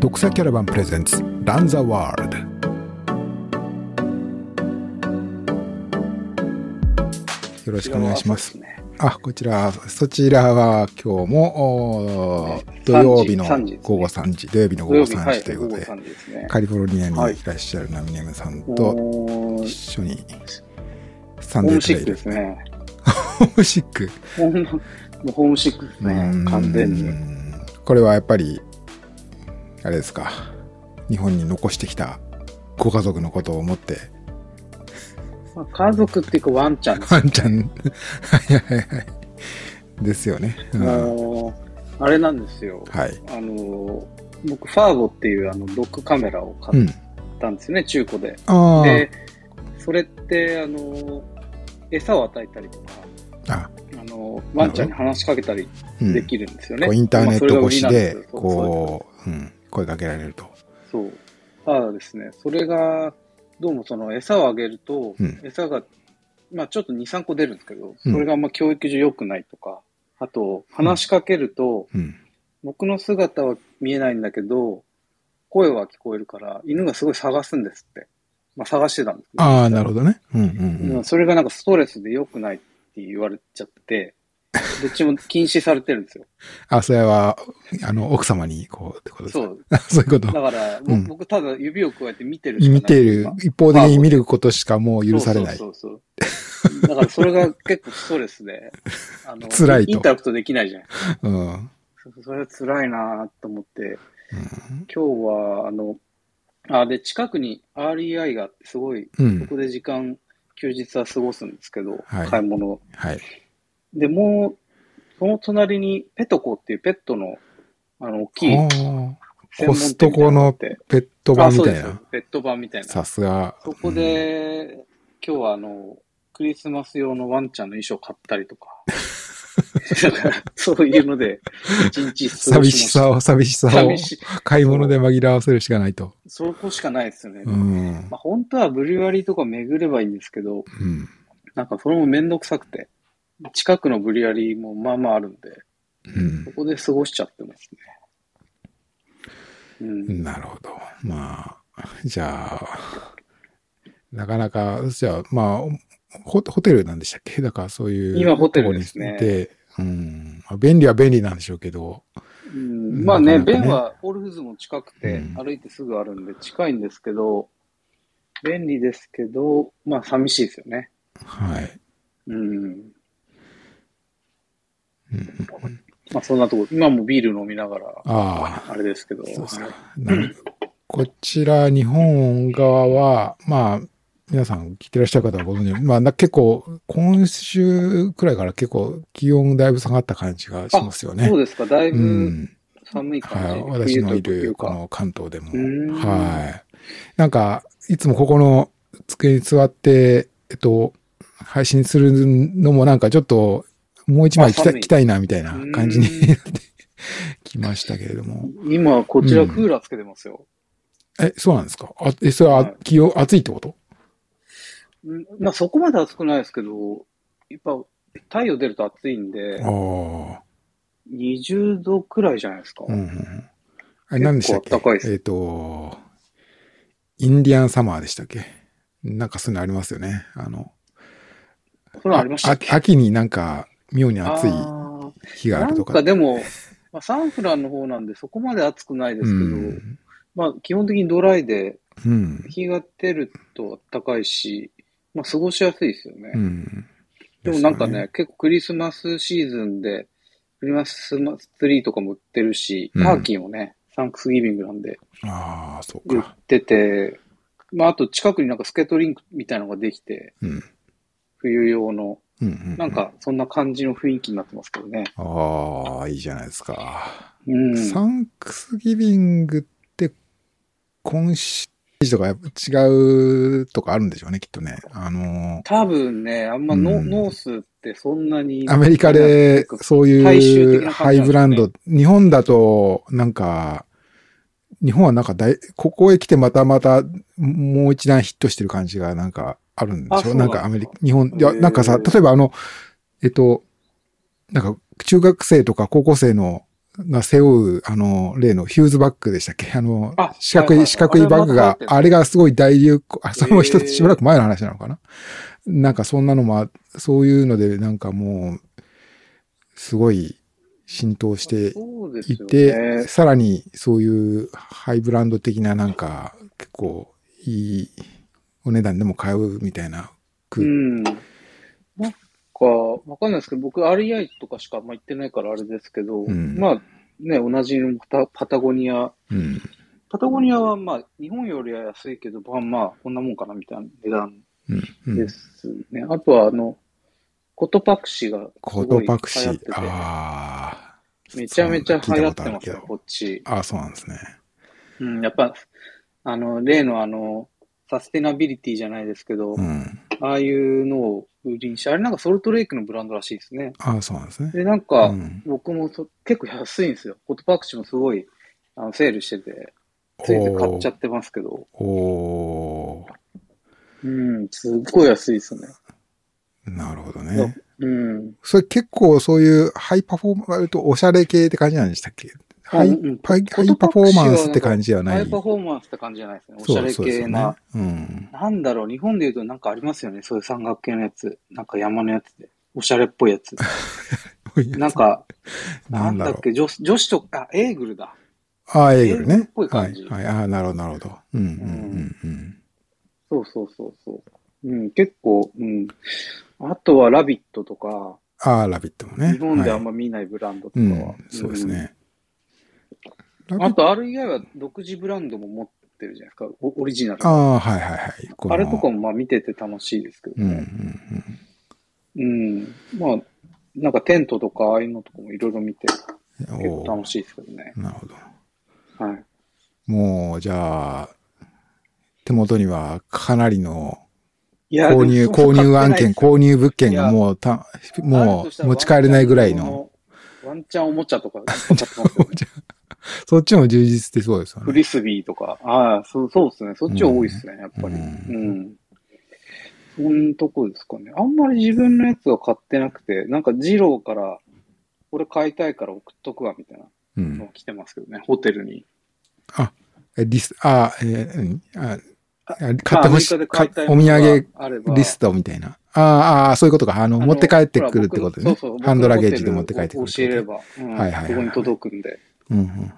読者キャラバンプレゼンツランザワールドよろしくお願いしますあこちらそちらは今日も土曜日の3時ですね午後3時土曜日の午後3時ということで、はい午後3時ですね。カリフォルニアにはいいらっしゃるナミネムさんと一緒にサンデープレイですね。ホームシックホームシックですね。完全に。にこれはやっぱりあれですか。日本に残してきたご家族のことを思って。まあ家族っていうかワンちゃんですワンちゃん。はいはいはいですよね、うんもう、あれなんですよ。はい。あの、僕、ファーゴっていうあのドッグカメラをう買っんたんですよね、中古で。あで、それって、あの、餌を与えたりとか、あ。あ、あの、ワンちゃんに話しかけたりうん、できるんですよね。こうインターネット越しでこう、うん、声かけられると。そう。ただですね、それが、どうもその餌をあげると、うん。餌が、まあちょっと2、3個出るんですけど、うん。それがあんま教育上良くないとか、あと、話しかけると、うん。僕の姿は見えないんだけど、声は聞こえるから、犬がすごい探すんですって。まあ探してたんですけど。ああなるほどね。うんうんうん。それがなんかストレスで良くないって言われちゃって、どっちも禁止されてるんですよ。あそれはあの奥様にこうってことですか？そう。そういうことだから、うん僕ただ指を加えて見てるしかない。見てる今一方的に見ることしかもう許されないそうそうそう。だからそれが結構ストレスで、あの、辛いとインタラクトできないじゃん。うんうんそそれは辛いなと思って、今日は、あの、あ、で、近くに REI があって、すごい、うんそこで時間、休日は過ごすんですけど、はい買い物。はいで、もう、その隣にペトコっていうペットの、あの、大きいコストコのペット版みたいな。ペット版みたいな。さすが。そこで、今日はあの、クリスマス用のワンちゃんの衣装買ったりとか。そういうので、一日寂し。さを、寂しさを。買い物で紛らわせるしかないと。そこしかないですよね。うん。まあ、本当はブリュワリーとか巡ればいいんですけど、うん。なんかそれもめんどくさくて、近くのブリュワリーもまあまああるんで、うんそこで過ごしちゃってますね。うん。なるほど。まあ、じゃあ、なかなか、じゃあ、まあ、ホホテルなんでしたっけ？だからそういう。今ホテルですねとこにいて、うん。まあ便利は便利なんでしょうけど、うん、まあね、なかなかねはオルフズも近くて、うん歩いてすぐあるんで近いんですけど、便利ですけど、まあ寂しいですよね。はい。うん。うんまあそんなとこ、今もビール飲みながら、ああ、あれですけど、そうこちら、日本側は、まあ、皆さん聞いてらっしゃる方はご存知、まあ、な結構、今週くらいから結構気温だいぶ下がった感じがしますよね。そうですか、だいうぶん。寒い感じ。はい。私のい。るこの関東でも。うんはい。なんか、いつもここの机に座って、えっと、配信するのもなんかちょっと、もう一枚来た来たいな、みたいな感じにうんなってきましたけれども。今、こちらクーラーつけてますよ。え、そうなんですか？あ、え、それははい気温、暑いってこと？うんまあそこまで暑くないですけど、やっぱ太陽出ると暑いんであ、あ。20度くらいじゃないですか。うんうんうん。あれ何でしたっけ？えっ、と、インディアンサマーでしたっけ？なんかそういうのありますよね。あの、それありました秋になんか妙に暑いあ日があるとか。かでも、まあ、サンフランの方なんでそこまで暑くないですけど、うん。まあ基本的にドライで、うん。日が出ると暖かいし、まあ過ごしやすいですよね。うん。でもなんかですよね、結構クリスマスシーズンで、クリスマスツリーとかも売ってるし、うんターキーもね、サンクスギビングなんでああ、そう売っか。てて、まああと近くになんかスケートリンクみたいなのができて、うん。冬用の、うんうん。なん。かそんな感じの雰囲気になってますけどね。ああ、いいじゃないですか。うん。サンクスギビングって、今シーとかやっぱ違うとかあるんでしょうね、きっとね。あの多分ね、あんまノ,、うんノースってそんなに。アメリカでそういうハイブランド、日本だとなんか、日本はなんか大、ここへ来てまたまたもう一段ヒットしてる感じがなんかあるんでしょなんんかアメリカ、日本、いや、なんかさ、例えばあの、えっと、なんか中学生とか高校生のが背負う、あの、例のヒューズバッグでしたっけ？あのあ、四角い、はいはい四角いバッグが、あれがすごい大流行、あ、それも一つしばらく前の話なのかな？なんかそんなのもあ、そういうので、なんかもう、すごい浸透していて、ね。さらにそういうハイブランド的ななんか、結構いいお値段でも買うみたいな空うん。なんか、わかんないですけど、僕 REI とかしかあんま行ってないからあれですけど、うんまあね、同じのパタパタゴニア、うん。パタゴニアはまあ日本よりは安いけど、まあまあこんなもんかなみたいな値段うん。うんですね。あとはあの、コトパクシがすコごいートパクシああ。めちゃめちゃ流行ってますよこっち。ああ、そうなんですね。うん、やっぱ、あの、例のあの、サステナビリティじゃないですけど、うん。ああいうのを売りにして、あれなんかソルトレイクのブランドらしいですね。ああ、そうなんですね。で、なんか、うん僕もそ結構安いんですよ。コトパクシーもすごい、あの、セールしてて、ついて買っちゃってますけど、おーうん、すっごい安いですね。なるほどね。うん。それ結構そういうハイパフォーマンスとおしゃれ系って感じなんでしたっけ？ハイハイパフォーマンスって感じじゃないハイパフォーマンスって感じじゃないですね。おしゃれそうですよね系な。。うん。なんだろう、日本で言うとなんかありますよね。そういう山岳系のやつ。なんか山のやつで。おしゃれっぽいやつ。なんか、なんんだっけ、女子女子とか、あ、エーグルだ。ああ、エーグルねエーグルっぽい。はい。感じはい。ああ、なるほど、なるほど。うん、うん、うん、うん。そうそうそうそう。うん、結構、うん。あとはラビットとか、ああ、ラビットもね。日本であんはいま見ないブランドとかうんは。、そうですね。うん。あと REI は独自ブランドも持ってるじゃないですか。オオリジナル。ああ、はいはいはい。あれとかもまあ見てて楽しいですけどうん、うん、ね。うん。まあ、なんかテントとかああいうのとかもいろいろ見てうん。結構お楽しいですけどね。ーなるほど。はい。もう、じゃあ、手元にはかなりの購入、購入案件、購入物件がもうた、もう持ち帰れないぐらいの。。ワンチャンおもちゃとか そっちも充実してそうですよね。フリスビーとか。ああ、そう、そうですね。そっちは多いですね、やっぱり。ううんん。そんなとこですかね。あんまり自分のやつは買ってなくて、なんか二郎から、これ買いたいから送っとくわ、みたいなうんのが来てますけどね、ホテルに。えリス、あ、えーうんあ、あ買ってほしい、いお土産リストみたいな。ああ、ああ、そういうことか。あの、持って帰ってくるってことねそうそう。ハンドラゲージで持って帰ってくる教えれば、うんはいはいはいはいここに届くんで。うんうん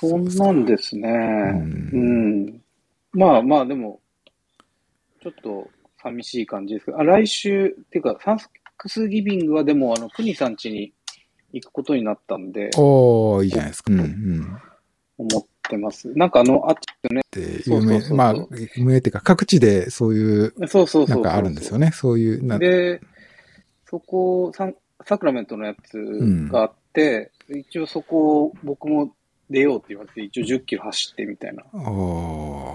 そんなんですね。んうん。まあまあ、でも、ちょっと寂しい感じですけど、あ来週、っていうか、サンクスギビングはでも、あの、クニさん家に行くことになったんで、おー、いいじゃないですか。うんうん。思ってます。なんかあの、あっちね、で、有名、まあ、有名っていうか、各地でそういう、そうそうそう。なんかあるんですよね。そういう、なで、そこ、サンサクラメントのやつがあって、一応そこを僕も出ようって言われて、一応10キロ走ってみたいな。お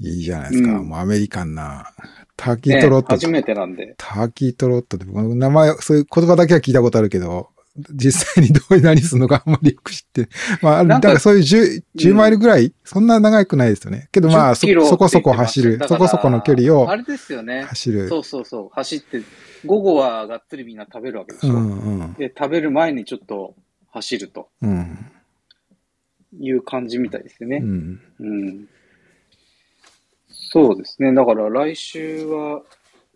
ー、いいじゃないですか。うんもうアメリカンな、ターキートロット、ね初めてなんで。ターキートロットって、僕名前、そういう言葉だけは聞いたことあるけど、実際にどういう何するのかあんまりよく知って。まあ、なんかだからそういう10、10マイルぐらい、そんな長くないですよね。けどまあ、10そそこそこ走る、そこそこの距離をあれですよね。走る。そうそうそう。走って、午後はがっつりみんな食べるわけでしょ。うんうん。で、食べる前にちょっと走るとうん。いう感じみたいですよねう。ん。うん。そうですね。だから来週は、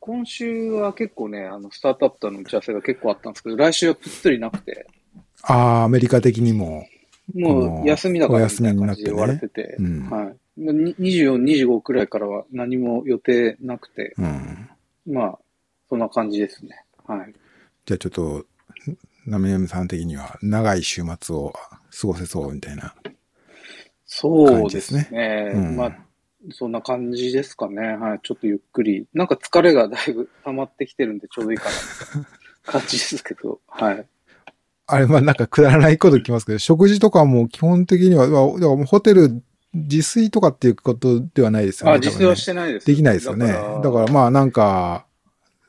今週は結構ね、あの、スタートアップとの打ち合わせが結構あったんですけど、来週はぷっつりなくて、ああ、アメリカ的にも。もう休みだからみたいな感じで言われてて、お休みになってねはい。まあに24、25くらいからは何も予定なくて、うん。まあ、そんな感じですね。はい。じゃあちょっと、ナメヤムさん的には長い週末を過ごせそうみたいな。そうですね。感じですねうんまあ、そんな感じですかね。はい。ちょっとゆっくり。なんか疲れがだいぶ溜まってきてるんでちょうどいいかな、感じですけど。はい。あれ、まあなんかくだらないこと聞きますけど、食事とかも基本的には、まあだからもうホテル自炊とかっていうことではないですよね。あ、自炊はしてないです。できないですよね。だだからまあなんか、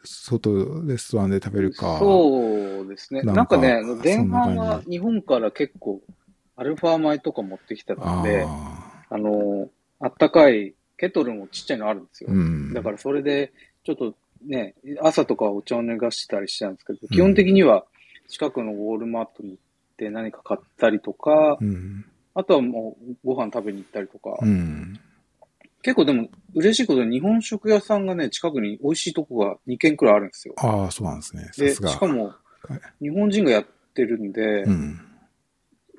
外、レストランで食べるか。そうですね。なんんかね、前半は日本から結構、アルファ米とか持ってきてたんで、ああの、あったかいケトルもちっちゃいのあるんですよ。ーうん。だからそれで、ちょっとね、朝とかはお茶を脱がしたりしてたんですけど、基本的には近くのウォールマートに行って何か買ったりとか、うん。あとはもうご飯食べに行ったりとか、うん。結構でも嬉しいことに日本食屋さんがね、近くに美味しいとこが2軒くらいあるんですよ。ああ、そうなんですね。さで。しかもはい、日本人がやってるんで、うん。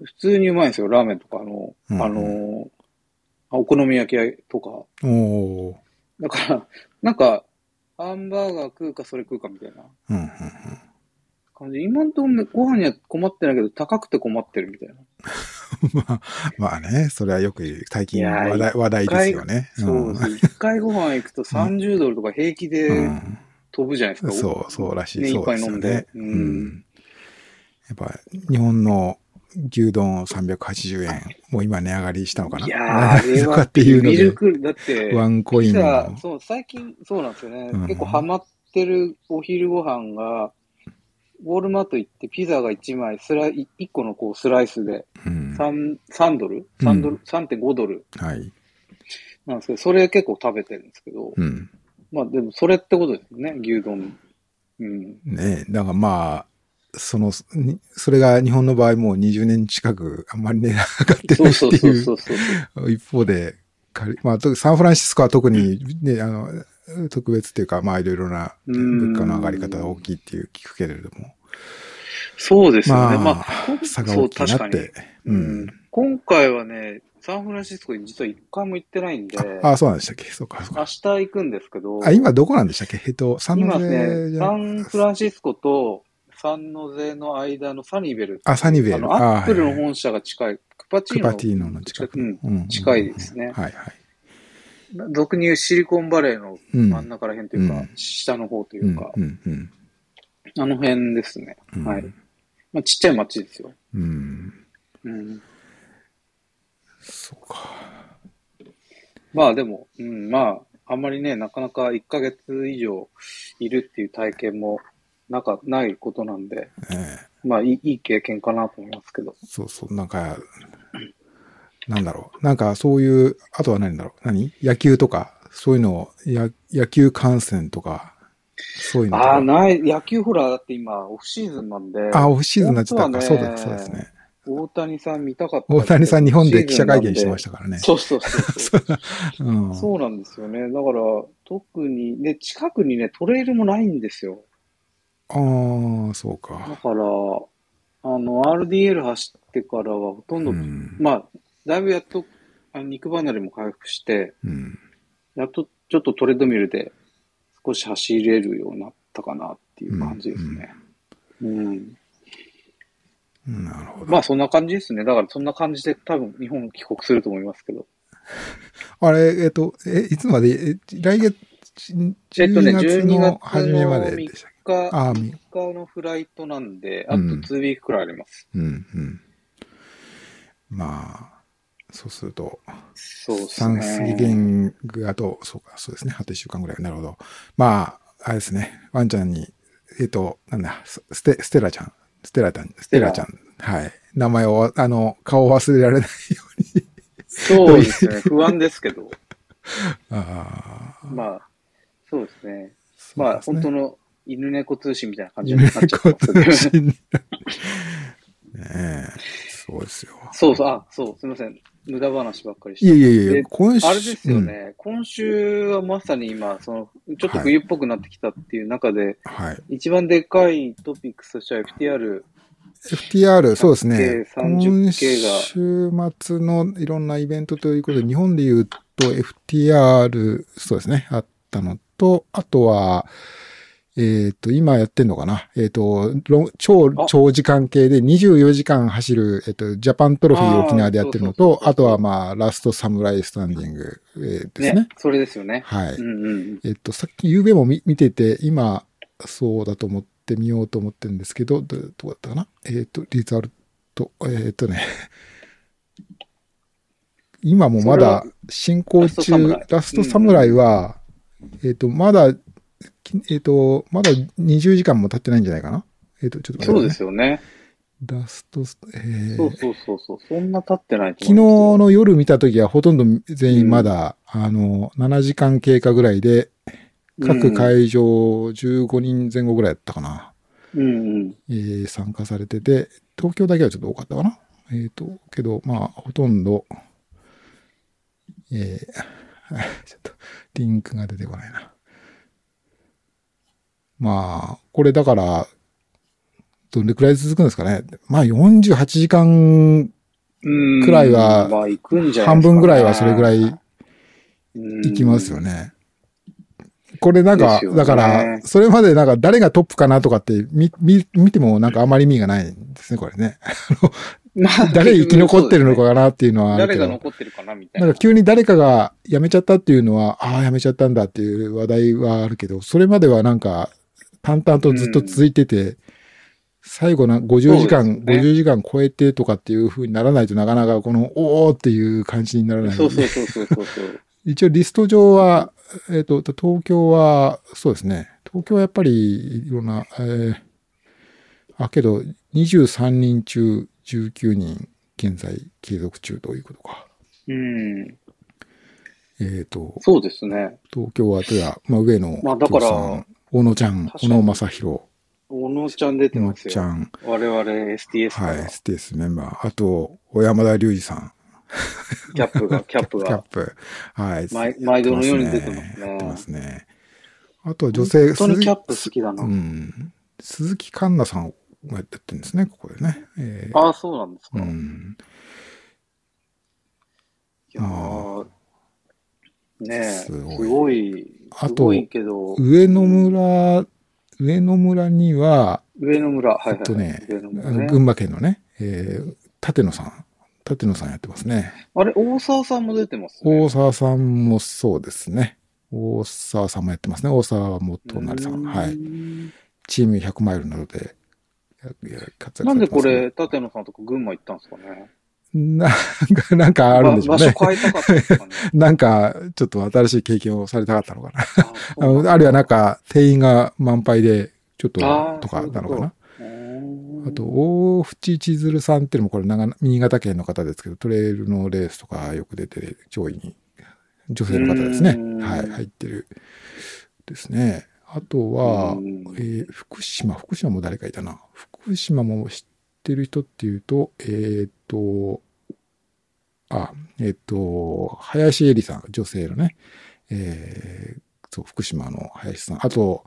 普通にうまいんですよ。ラーメンとか、あの、うんあの、あお好み焼き屋とか。おおだから、なんか、ハンバーガー食うかそれ食うかみたいなー。うん、うん、うん。感じ。今んところご飯には困ってないけど、高くて困ってるみたいな。まあ、まあね、それはよく最近話題話題ですよね。そうです。一回ご飯行くと 30ドルとか平気うでん。飛ぶじゃないですか。そう、そうらしい。ね一杯飲んで。ううんん。やっぱ、日本の牛丼380円、もう今値上がりしたのかな？いやー、あれはっていうので、ミルク、だって、ワンコインの、そう、最近そうなんですよね。うん結構ハマってるお昼ご飯が、ウォールマート行ってピザが1枚、スライ、1個のこうスライスでうん。3、3ドル ?3 ドル、3.5ドル？はい。なんですけど、それ結構食べてるんですけど、うん。まあでもそれってことですよね、牛丼。うん。ねだからまあ、その、にそれが日本の場合もう20年近くあんまり値が上がってないっていう。一方で、まあ、とサンフランシスコは特にね、あの、特別っていうか、まあいろいろなうん物価の上がり方が大きいっていう聞くけれども、そうですよね。まあまあ、差が大きいなって。ううんん。今回はね、サンフランシスコに実は一回も行ってないんで、あ、そうなんでしたっけ？そうか、そう明か。日行くんですけど、あ、今どこなんでしたっけ？えっと、サンノ今ゼね、じゃサンフランシスコとサンノゼの間のサニベル。あ、サニベル。あアップルのはいはい本社が近い、クパチーノ。クパティーノの近く。うんうん近いですねはいはい。俗に言うシリコンバレーのうん。真ん中ら辺というか、うん下の方といううんか、うんうんあの辺ですね。うんはい。まあ、ちっちゃい町ですよ。うん。うん。そうか。まあでも、うん、まあ、あんまりね、なかなか1ヶ月以上いるっていう体験もなか、ないことなんで、ええまあいい、いい経験かなと思いますけど。そうそう、なんか、なんだろう。なんかそういう、あとは何だろう。何？野球とか、そういうのを、や野球観戦とか、そういうの。ああ、ない、野球ほら、だって今、オフシーズンなんで、あ、オフシーズンになっちゃったか。そうだ、そうですね。大谷さん見たかった。大谷さん日本で記者会見してましたからね。そうそうそうそう。うん。そうなんですよね。だから、特に、ね、近くにね、トレイルもないんですよ。ああ、そうだか。から、あの、RDL 走ってからはほとんど、うん。まあ、だいぶやっと、あの肉離れも回復して、うん。やっとちょっとトレッドミルで少し走れるようになったかなっていう感じですね。うん。なるほど。まあそんな感じですね。だからそんな感じで多分日本帰国すると思いますけど。あれ、えっと、え、いつまで、え来月、えっとね、12月12の月初めまの3ででしたっけ？日、ああ、み3日のフライトなんで、あとうん2ウィークくらいあります。うん、うん。まあ、そうすると、そうですサンスギビね。ングあと、そうか、そうですね。あと1週間ぐらい。なるほど。まあ、あれですね。ワンちゃんに、えっ、と、なんだ、スステ、ステラちゃん。ステラちゃん、ステラちゃん。はい。名前を、あの、顔を忘れられないように。そうですね。不安ですけど。ああ。まあ、そうですね。まあ、ね本当の犬猫通信みたいな感じになっちゃって猫ますけど通信に ねえ。そうですよ。そうそう、あ、そう、すみません。無駄話ばっかりしていやいやいやで、今週。あれですよね、今週はまさに今、その、ちょっと冬っぽくなってきたっていう中で、うん。はい。一番でかいトピックスとしては FTR、FTR、そうですね。30系今週末のいろんなイベントということで、日本で言うと FTR、そうですね、あったのと、あとは、えっ、と、今やってんのかな？えっ、と、ロン超あ長時間系で24時間走る、えっ、と、ジャパントロフィー沖縄でやってるのとあとはまあ、ラストサムライスタンディング、えーですね。ね、それですよね。はい。うんうん。えっと、さっき、ゆうべも見見てて、今、そうだと思ってみようと思ってるんですけど、どどうだったかな？えっと、リザルト、えっとね、今もまだ進行中、ラストサムライラストサムライは、えっと、まだ、きえっと、まだ20時間も経ってないんじゃないかな？えっと、ちょっと待ってそうねですよね。ラスト、えーそうそうそうそう。そんな経ってないと昨日の夜見たときはほとんど全員まだ、あの、7時間経過ぐらいで、各会場15人前後ぐらいだったかな。うんうん。えー参加されてて、東京だけはちょっと多かったかな。えっ、と、けど、まあ、ほとんど、えー ちょっと、リンクが出てこないな。まあ、これだから、どれくらい続くんですかね。まあ、48時間うんくらいは。半分ぐらいはそれぐらいうんいきますよね。これなんか、ねだから、それまでなんか誰がトップかなとかって見、見、見てもなんかあまり意味がないんですね、これね。まあ 誰生き残ってるのかなっていうのはあるけど。誰が残ってるかなみたいな。なんか急に誰かが辞めちゃったっていうのは、ああ、辞めちゃったんだっていう話題はあるけど、それまではなんか、淡々とずっと続いてて、最後な50時間、ね50時間超えてとかっていう風にならないとなかなかこの、おーっていう感じにならない。そうそうそうそうそうそう。一応リスト上は、えっ、と、東京は、そうですね。東京はやっぱりいろんな、えーあ、けど、23人中19人、現在継続中ということか。うん。えっ、と、そうですね。東京はとや、まあ、上野、まあだから小野ちゃん、小野正宏、小野ちゃん出てますよ。ちゃん、我々 STS かはい、ら、STS メンバー、あと、小山田隆二さん、キャップが、キャップキャッが。プ、はい。毎毎度のように出てますねやってますね。あとは女性、本当にキャップ好鈴きだな。うん。鈴木環奈さんがやってるんですね、ここでね。えーああ、そうなんですか。いうん。やーねえ、すすごいあとすごいけど、上野村、上野村には、上野村、はいはい。えっとねね群馬県のね、えー、立野さん、立野さんやってますね。あれ、大沢さんも出てますね。大沢さんもそうですね。大沢さんもやってますね。大沢元成さん。はい。い。チーム100マイルなどで活躍なんでこされてますねれ、立野さんとか群馬行ったんですかね。なんか、なんかあるんでしょうね。ば場所変えたかったかね。なんか、ちょっと新しい経験をされたかったのかな。ああるいはなんか、定員が満杯で、ちょっととかなのかな。あと、大淵千鶴さんっていうのもこれ新潟県の方ですけど、トレイルのレースとかよく出て、上位に、女性の方ですねう。んはい、入ってる。ですね。あとはうん、えー福島、福島も誰かいたな。福島も知ってる人っていうと、えっ、と、あ、えっ、と、林恵里さん、女性のね、えーそう、福島の林さん。あと、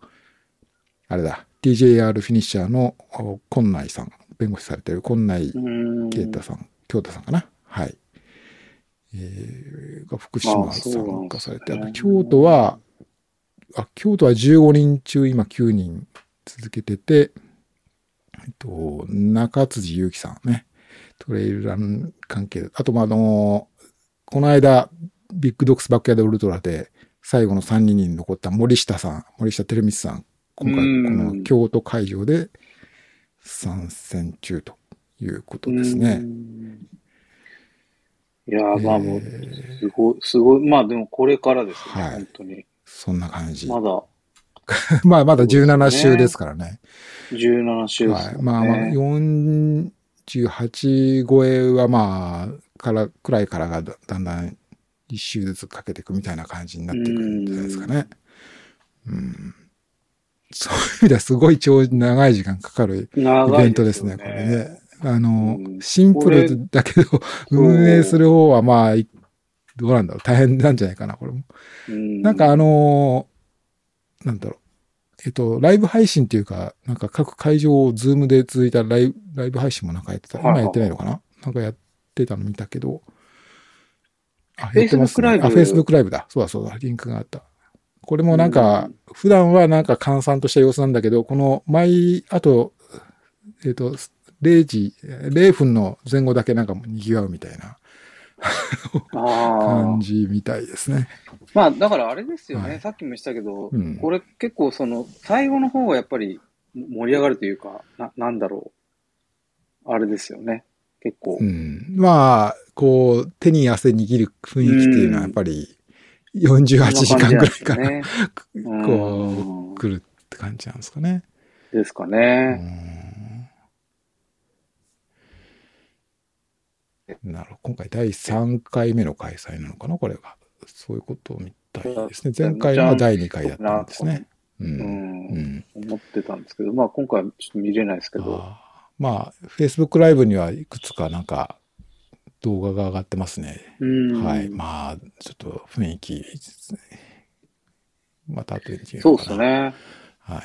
あれだ、TJR フィニッシャーのお今内さん、弁護士されてる今内啓太さん、京太さんかな？はい。えーが福あ島参加されて、あと京都は、あ、京都は15人中今9人続けてて、えっと、中辻祐樹さんね、トレイルラン関係で、あと、まあ、あの、この間、ビッグドックスバックヤードウルトラで最後の3人に残った森下さん、森下照光さん、今回うんこの京都会場で参戦中ということですうね。んいやー、まあもう、えーすごい、すごい、まあでもこれからですね、はい本当に。そんな感じ。まだ まあ、まだ17週ですからね。17週ですはい。まあまあ、48超えはまあ、から、くらいからがだだんだん一周ずつかけていくみたいな感じになってくるんじゃないですかね。うん。そういう意味ではすごい長長い時間かかるイベントですね、これね。あの、うんシンプルだけど、運営する方はまあ、いどうなんだろう、大変なんじゃないかな、これも。うんなんかあのーなんだろう。えっと、ライブ配信っていうか、なんか各会場をズームで繋いだライブライブ配信もなんかやってた。今やってないのかな？なんかやってたの見たけど。あ、やってます Facebook ライブあ、Facebook ライブだ。そうだそうだ。リンクがあった。これもなんか、普段はなんか閑散とした様子なんだけど、この毎、あと、えっと、0時、0分の前後だけなんか賑わうみたいなあ感あ。じみたいですね。まあ、だからあれですよね。はいさっきも言ったけど、うんこれ結構その、最後の方がやっぱり盛り上がるというか、な、なんだろう。あれですよね。結構。うん、まあ、こう、手に汗握る雰囲気っていうのはやっぱり48時間ぐらいから、ね。こう、来るって感じなんですかね。ですかうね。んなるほど。今回第3回目の開催なのかなこれが。そういうことみたいですね。前回は第2回だったんですね。う。うん、うん。思ってたんですけど、まあ今回はちょっと見れないですけど、あーまあ、Facebook ライブにはいくつかなんか動画が上がってますね。うん、はい。まあ、ちょっと雰囲気。また後でそうですね。はい。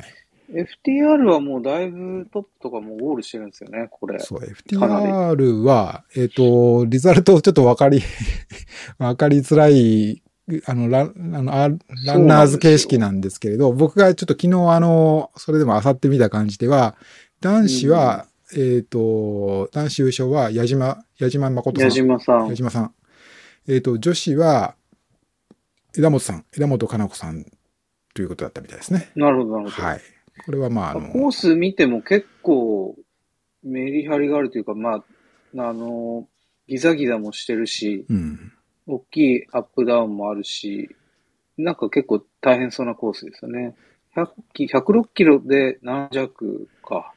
FTR はもうだいぶトップとかもゴールしてるんですよね、これ。そう、FTR は、えっ、と、リザルトちょっとわかり、わかりづらい、あの、ラン、あの、あランナーズ形式なんですけれど、僕がちょっと昨日あの、それでも漁ってみた感じでは、男子は、えっ、と、男子優勝は矢島、矢島誠さん。矢島さん矢。島さん。えっ、と、女子は、枝本さん、枝本かな子さんということだったみたいですね。なるほど、なるほど。はい。これはまあ、あコの、ース見ても結構メリハリがあるというか、まあ、あの、ギザギザもしてるし、うん。大きいアップダウンもあるし、なんか結構大変そうなコースですよね。100キ106キロで何弱か。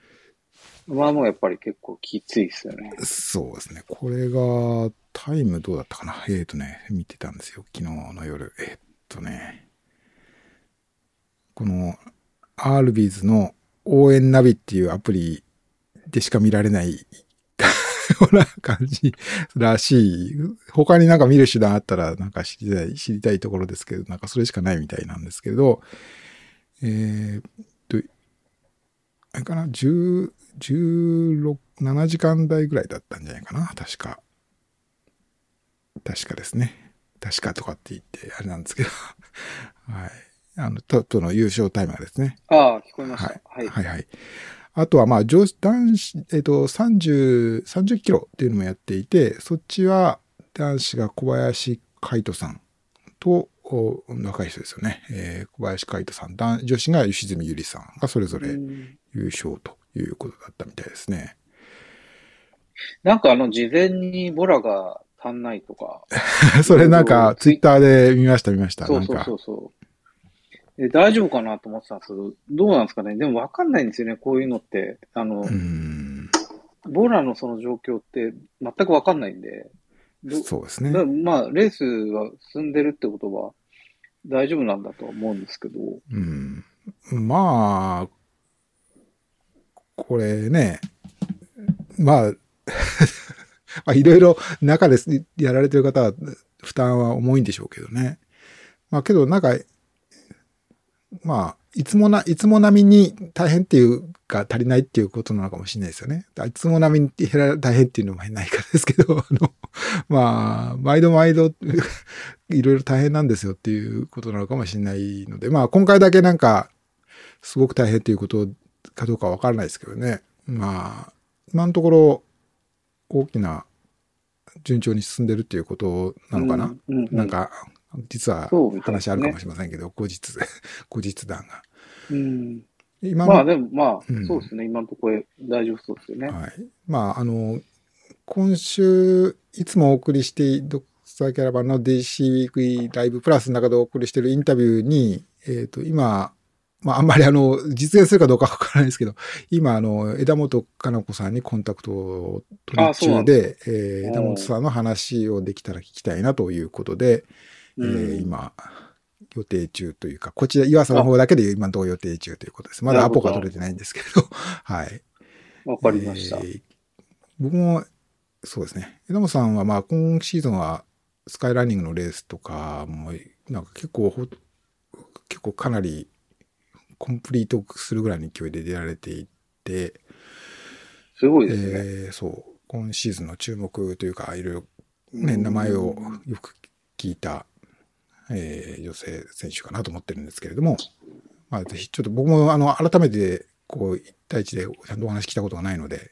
まあもうやっぱり結構きついですよね。そうですね。これが、タイムどうだったかな？えっ、ー、とね、見てたんですよ。昨日の夜。えっ、とね、この、アールビーズの応援ナビっていうアプリでしか見られないような感じらしい。他になんか見る手段あったらなんか知りたい、知りたいところですけど、なんかそれしかないみたいなんですけど、えー、っと、あれかな ?10、16、7時間台ぐらいだったんじゃないかな？確か。確かですね。確かとかって言って、あれなんですけど。はい。あの、トップの優勝タイマーですね。ああ、聞こえました。はい。はい。はい、はい。あとは、まあ、女子、男子、えっ、と、30、30キロっていうのもやっていて、そっちは男子が小林海人さんと、お若い人ですよね。えー小林海人さん、男女子が吉住ゆりさんがそれぞれうん優勝ということだったみたいですね。なんかあの、事前にボラが足んないとか。それなんか、ツイッターで見ました、見ました。そうそうなんかそうそう。え大丈夫かなと思ってたんですけど、どうなんですかね？でもわかんないんですよね、こういうのって。あの、うーラのその状況って全くわかんないんで。どそうですね。だまあ、レースが進んでるってことは大丈夫なんだとは思うんですけど。うん。まあ、これね、まあ、まあいろいろ中ですやられてる方は負担は重いんでしょうけどね。まあけどなんか、まあ、いつもな、いつも並みに大変っていうか足りないっていうことなのかもしれないですよね。いつも並みに減ら大変っていうのも変な言い方ですけど、あの、まあ、毎度毎度 いろいろ大変なんですよっていうことなのかもしれないので、まあ今回だけなんか、すごく大変っていうことかどうかわからないですけどね。まあ、今のところ大きな順調に進んでるっていうことなのかな。うんうんうんなんか、実は話あるかもしれませんけど、後日、後日談が。うん。今のまあでもまあ、うんそうですね。今のところ大丈夫そうですよね。はい。まあ、あの、今週、いつもお送りして、ドクターキャラバンの DC ウィークリーライブプラスの中でお送りしているインタビューに、えっ、と、今、まあ、あんまりあの、実現するかどうかわからないですけど、今、あの、枝本かな子さんにコンタクトを取り中で、えーうん枝本さんの話をできたら聞きたいなということで、うんえー今、予定中というか、こちら、岩佐の方だけで今のところ予定中ということです。まだアポが取れてないんですけれど、はい。わかりました。えー僕も、そうですね。枝本さんは、まあ、今シーズンは、スカイランニングのレースとかも、なんか結構ほ、結構かなり、コンプリートするぐらいの勢いで出られていて、すごいですね。えーそう、今シーズンの注目というか、いろいろ、ね、名前をよく聞いた、えー女性選手かなと思ってるんですけれども、まあ、ぜひ、ちょっと僕も、あの、改めて、こう、一対一でちゃんとお話聞いたことがないので、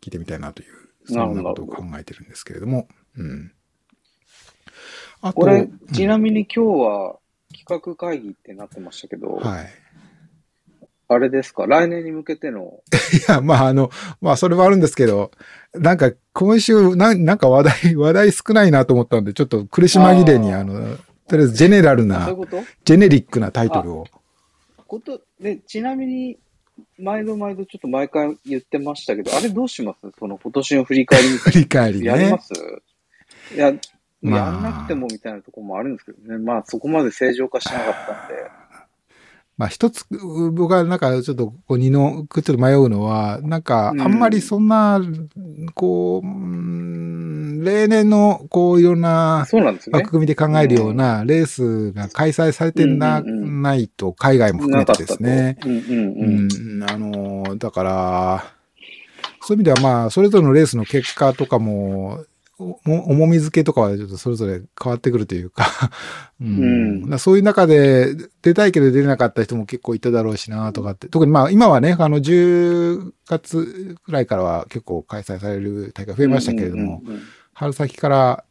聞いてみたいなという、そんなことを考えてるんですけれども、うん。あと、これうん、ちなみに今日は企画会議ってなってましたけど、はい。あれですか？来年に向けての、いや、まあ、あの、まあ、それはあるんですけど、なんか、今週、ななんか話題、話題少ないなと思ったんで、ちょっと苦し紛れに、あーあの、とりあえずジェネラルなジェネリックなタイトルを。こと、で、ちなみに、毎度毎度ちょっと毎回言ってましたけど、あれどうします？その今年の振り返り振り返りねなやりま。す？いや、まあやんなくてもみたいなところもあるんですけどね。まあそこまで正常化しなかったんで。まあ一つ、僕はなんかちょっとこう二の、ちょっと迷うのは、なんかあんまりそんな、こう、うん例年のこういろんなそうなんですね。枠。組みで考えるようなレースが開催されてな,、いと、海外も含めてですね。うんあの、だから、そういう意味ではまあ、それぞれのレースの結果とかも、お重み付けとかはちょっとそれぞれ変わってくるというか、うん。うん。そういう中で出たいけど出れなかった人も結構いただろうしなとかって、特にまあ今はね、あの10月くらいからは結構開催される大会増えましたけれども、うんうんうん春先から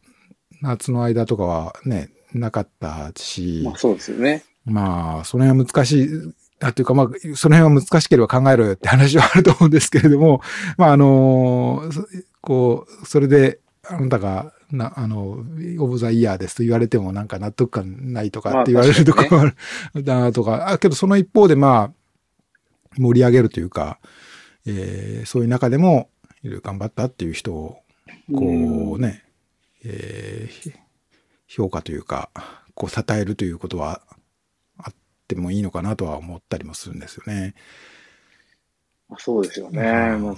夏の間とかはね、なかったし、まあそうですよね。まあ、その辺は難しい、だというか、まあ、その辺は難しければ考えろよって話はあると思うんですけれども、まあ、あの、そこう、それで、あなたが、な、あの、オブザイヤーですと言われてもなんか納得感ないとかって言われるところもある、だとか、あ、けどその一方でまあ、盛り上げるというか、えーそういう中でも、いろいろ頑張ったっていう人を、こうね、えー評価というか、こう、称えるということはあってもいいのかなとは思ったりもするんですよね。まあそうですよね。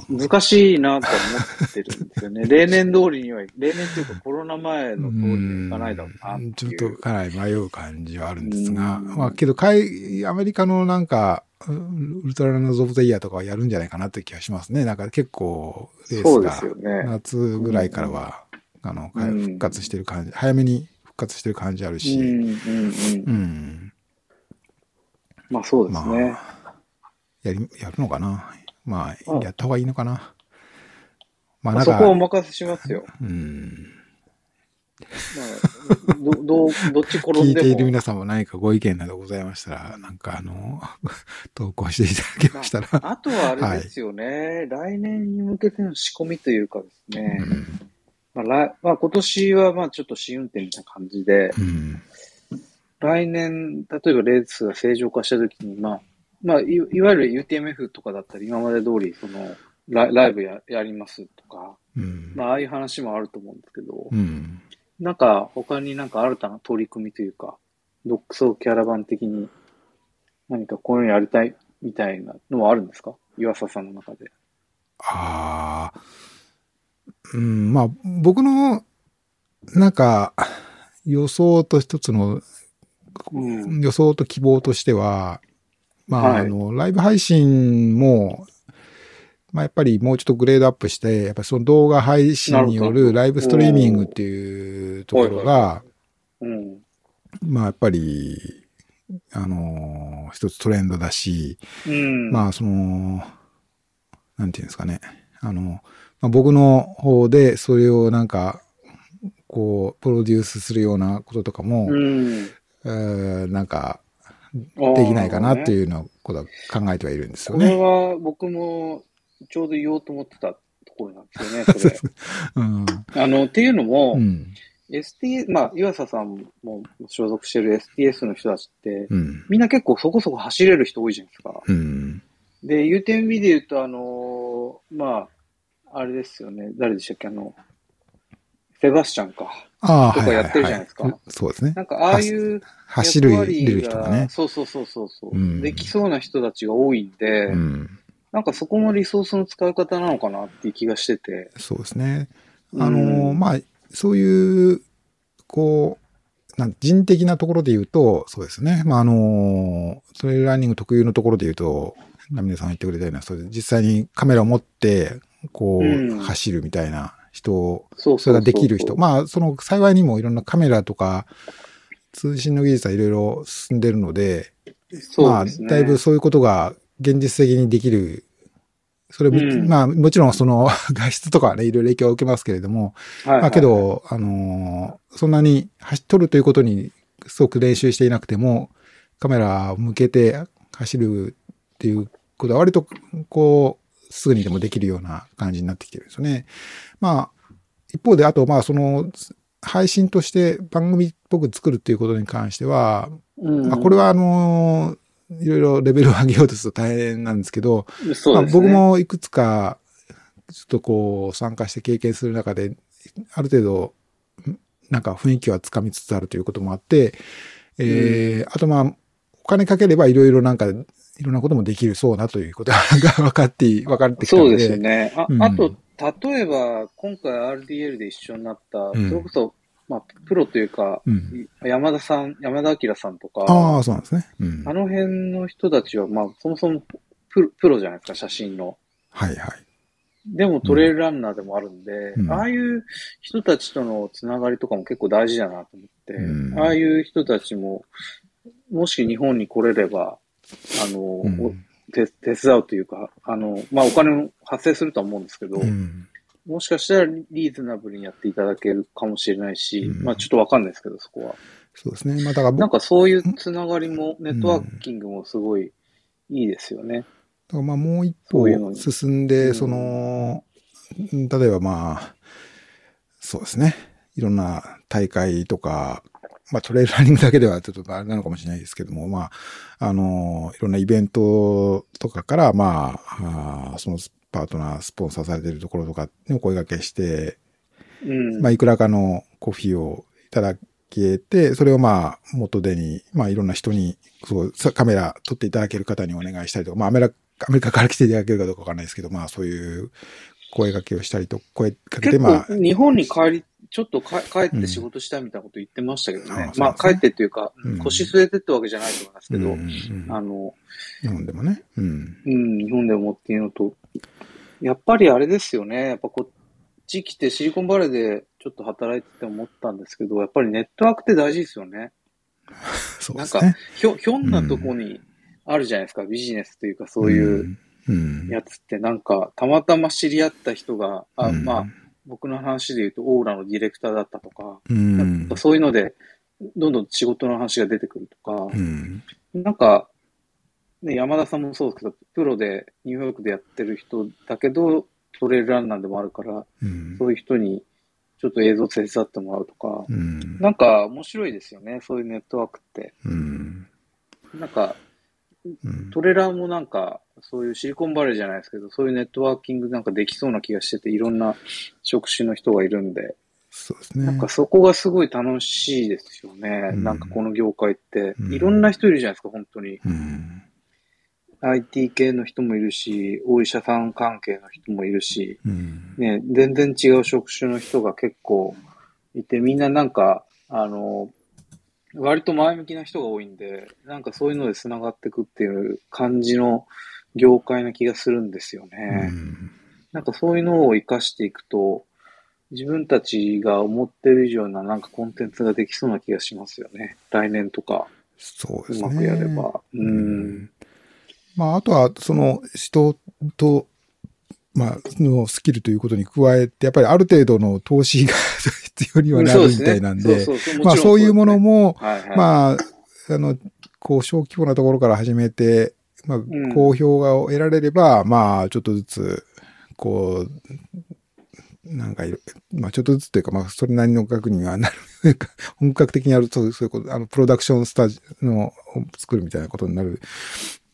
難しいなと思ってるんですよね。例年通りには、例年というかコロナ前の通りにはいかないだろうなう。ちょっとかなり迷う感じはあるんですが、うんまあけど海、アメリカのなんか、うんウルトラナオブ・ザ・イヤーとかはやるんじゃないかなって気がしますね。なんか結構、レースが。夏ぐらいからは、あの、うん復活してる感じ、早めに復活してる感じあるうんし、うんうん。うん。まあそうですね。まあ、やり、やるのかな。まあ、うんやった方がいいのかな。まあ、まあ、なんか、そこはお任せしますよ。うん。まあ、ど、どう、どっち転ん聞いている。皆さんも何かご意見などございましたら、なんかあの、投稿していただけましたら。あとはあれですよね、来年に向けての仕込みというかですね、うんまあ来まあ、今年はまあちょっと試運転みたいな感じで、うん。来年、例えばレースが正常化したときに、まあ、まあい、いわゆる UTMF とかだったら今まで通り、その、ライライブややりますとか、うん。まあ、ああいう話もあると思うんですけど、うん。なんか他になんか新たな取り組みというか、独創キャラバン的に何かこういうのやりたいみたいなのはあるんですか？岩佐さんの中で。ああ、うん、まあ、僕の、なんか、予想と一つの、うん予想と希望としては、まあ、はいあの、ライブ配信も、まあ、やっぱりもうちょっとグレードアップして、やっぱりその動画配信によなるライブストリーミングっていうところはいが、うん。まあ、やっぱり、あの、一つトレンドだし、うん。まあ、その、なんていうんですかね。あの、まあ、僕の方でそれをなんか、こう、プロデュースするようなこととかも、うん。えーなんか、できないかなってう。いうのことは考えてはいるんですよこれね。は僕もちょうど言おうと思ってたところなんですよね。うん。あの、っていうのも、うん。STS、まあ、岩佐さんも所属してる STS の人たちって、うん。みんな結構そこそこ走れる人多いじゃないですか。うん。で、UTMB で言うと、あのーまあ、あれですよね。誰でしたっけ？あの、セバスチャンか。ああ、とかやってるじゃないですかはい。そうですね。なんか、ああいう走る、人がね。そうそうそうそうそう、うんできそうな人たちが多いんで、うん。なんかそこもリソースの使い方なのかなっていう気がしてて。そうですね。うんあの、まあ、そういう、こう、なん人的なところで言うと、そうですね。まあ、あの、トレイルランニング特有のところで言うと、ナミネさんが言ってくれたような、それで実際にカメラを持って、こう、うん走るみたいな人、それができる人。まあ、その、幸いにもいろんなカメラとか、通信の技術はいろいろ進んでるので、ですね。だいぶそういうことが現実的にできる。それも、うんまあ、もちろんその 画質とかはね、いろいろ影響を受けますけれども、はいはいまあけ、ど、あのーそんなに走っとるということにすごく練習していなくても、カメラを向けて走るっていうことは割と、こう、すぐにでもできるような感じになってきてるんですよね。まあ、一方で、あと、まあ、その、配信として番組っぽく作るっていうことに関しては、うんまあ、これはあのーいろいろレベルを上げようとすると大変なんですけど、ね。まあ、僕もいくつか、ちょっとこう、参加して経験する中で、ある程度、んなんか雰囲気はつかみつつあるということもあって、えーあとまあ、金かければいろいろなんか、いろんなこともできるそうなということが分かって、分かってきたので。そうですよね。あ,、うんあと、例えば、今回 RDL で一緒になった、んそれこそ、まあ、プロというか、うん。山田さん、山田明さんとか、ああ、そうなんですね。うん。あの辺の人たちは、まあ、そもそもプロプロじゃないですか、写真の。はいはい。でもトレイルランナーでもあるんで、うんああいう人たちとのつながりとかも結構大事だなと思って、うんああいう人たちも、もし日本に来れれば、あの、うんお手手伝うというか、あの、まあ、お金も発生するとは思うんですけど、うん。もしかしたらリーズナブルにやっていただけるかもしれないし、うんまあちょっとわかんないですけど、そこは。そうですね。まあだから僕なんかそういうつながりも、ネットワーキングもすごいいいですよね。だからまあもう一歩進んで、その、例えばまあ、そうですね。いろんな大会とか、まあトレイルランニングだけではちょっとあれなのかもしれないですけども、まあ、あの、いろんなイベントとかから、まあ、あーそのパートナー、スポンサーされているところとかにお声掛けして、うん。まあいくらかのコフィーをいただけて、それをまあ元手に、まあいろんな人に、そう、さカメラ撮っていただける方にお願いしたりとか、まあアメリカ、アメリカから来ていただけるかどうかわかんないですけど、まあそういう声掛けをしたりと、声かけて、結まあ構、日本に帰り、ちょっとか帰って仕事したいみたいなこと言ってましたけどね。うんあまあ帰ってっていうか、うん腰据えてってわけじゃないと思いますけど、うんうんあの、日本でもね。うん。うん、日本でもっていうのと、やっぱりあれですよね。やっぱこっち来てシリコンバレーでちょっと働いてて思ったんですけど、やっぱりネットワークって大事ですよね。そうなんかですね。、ひょ、ひょんなとこにあるじゃないですか、ビジネスというかそういう。やつって、なんか、たまたま知り合った人が、あ、うんまあ、僕の話で言うと、オーラのディレクターだったとか、うん。そういうので、どんどん仕事の話が出てくるとかう、ん。なんか、ね、山田さんもそうですけど、プロでニューヨークでやってる人だけど、トレイルランナーでもあるから、うん。そういう人にちょっと映像手伝ってもらうとか、うん。なんか面白いですよね、そういうネットワークって。うん。なんか、うんトレラーもなんか、そういうシリコンバレーじゃないですけど、そういうネットワーキングなんかできそうな気がしてて、いろんな職種の人がいるんで、そうですね。なんかそこがすごい楽しいですよね。うんなんかこの業界ってう。んいろんな人いるじゃないですか、本当に。うん。IT 系の人もいるし、お医者さん関係の人もいるし、うん。ね、全然違う職種の人が結構いて、みんななんか、あの、割と前向きな人が多いんで、なんかそういうので繋がっていくっていう感じの業界な気がするんですよね。うんなんかそういうのを活かしていくと、自分たちが思ってる以上ななんかコンテンツができそうな気がしますよね。来年とか、そうですね。うまくやれば。うん。まあ、あとは、その、人と、まあ、のスキルということに加えて、やっぱりある程度の投資が 必要にはなるみたいなんで、まあ、そういうものも、も、はいはい。まあ、あの、こう、小規模なところから始めて、まあん、好評が得られれば、まあ、ちょっとずつ、こう、なんかいろ、まあ、ちょっとずつというか、まあ、それなりの額にはなる。本格的にやると、そういうこと、あの、プロダクションスタジオの、作るみたいなことになる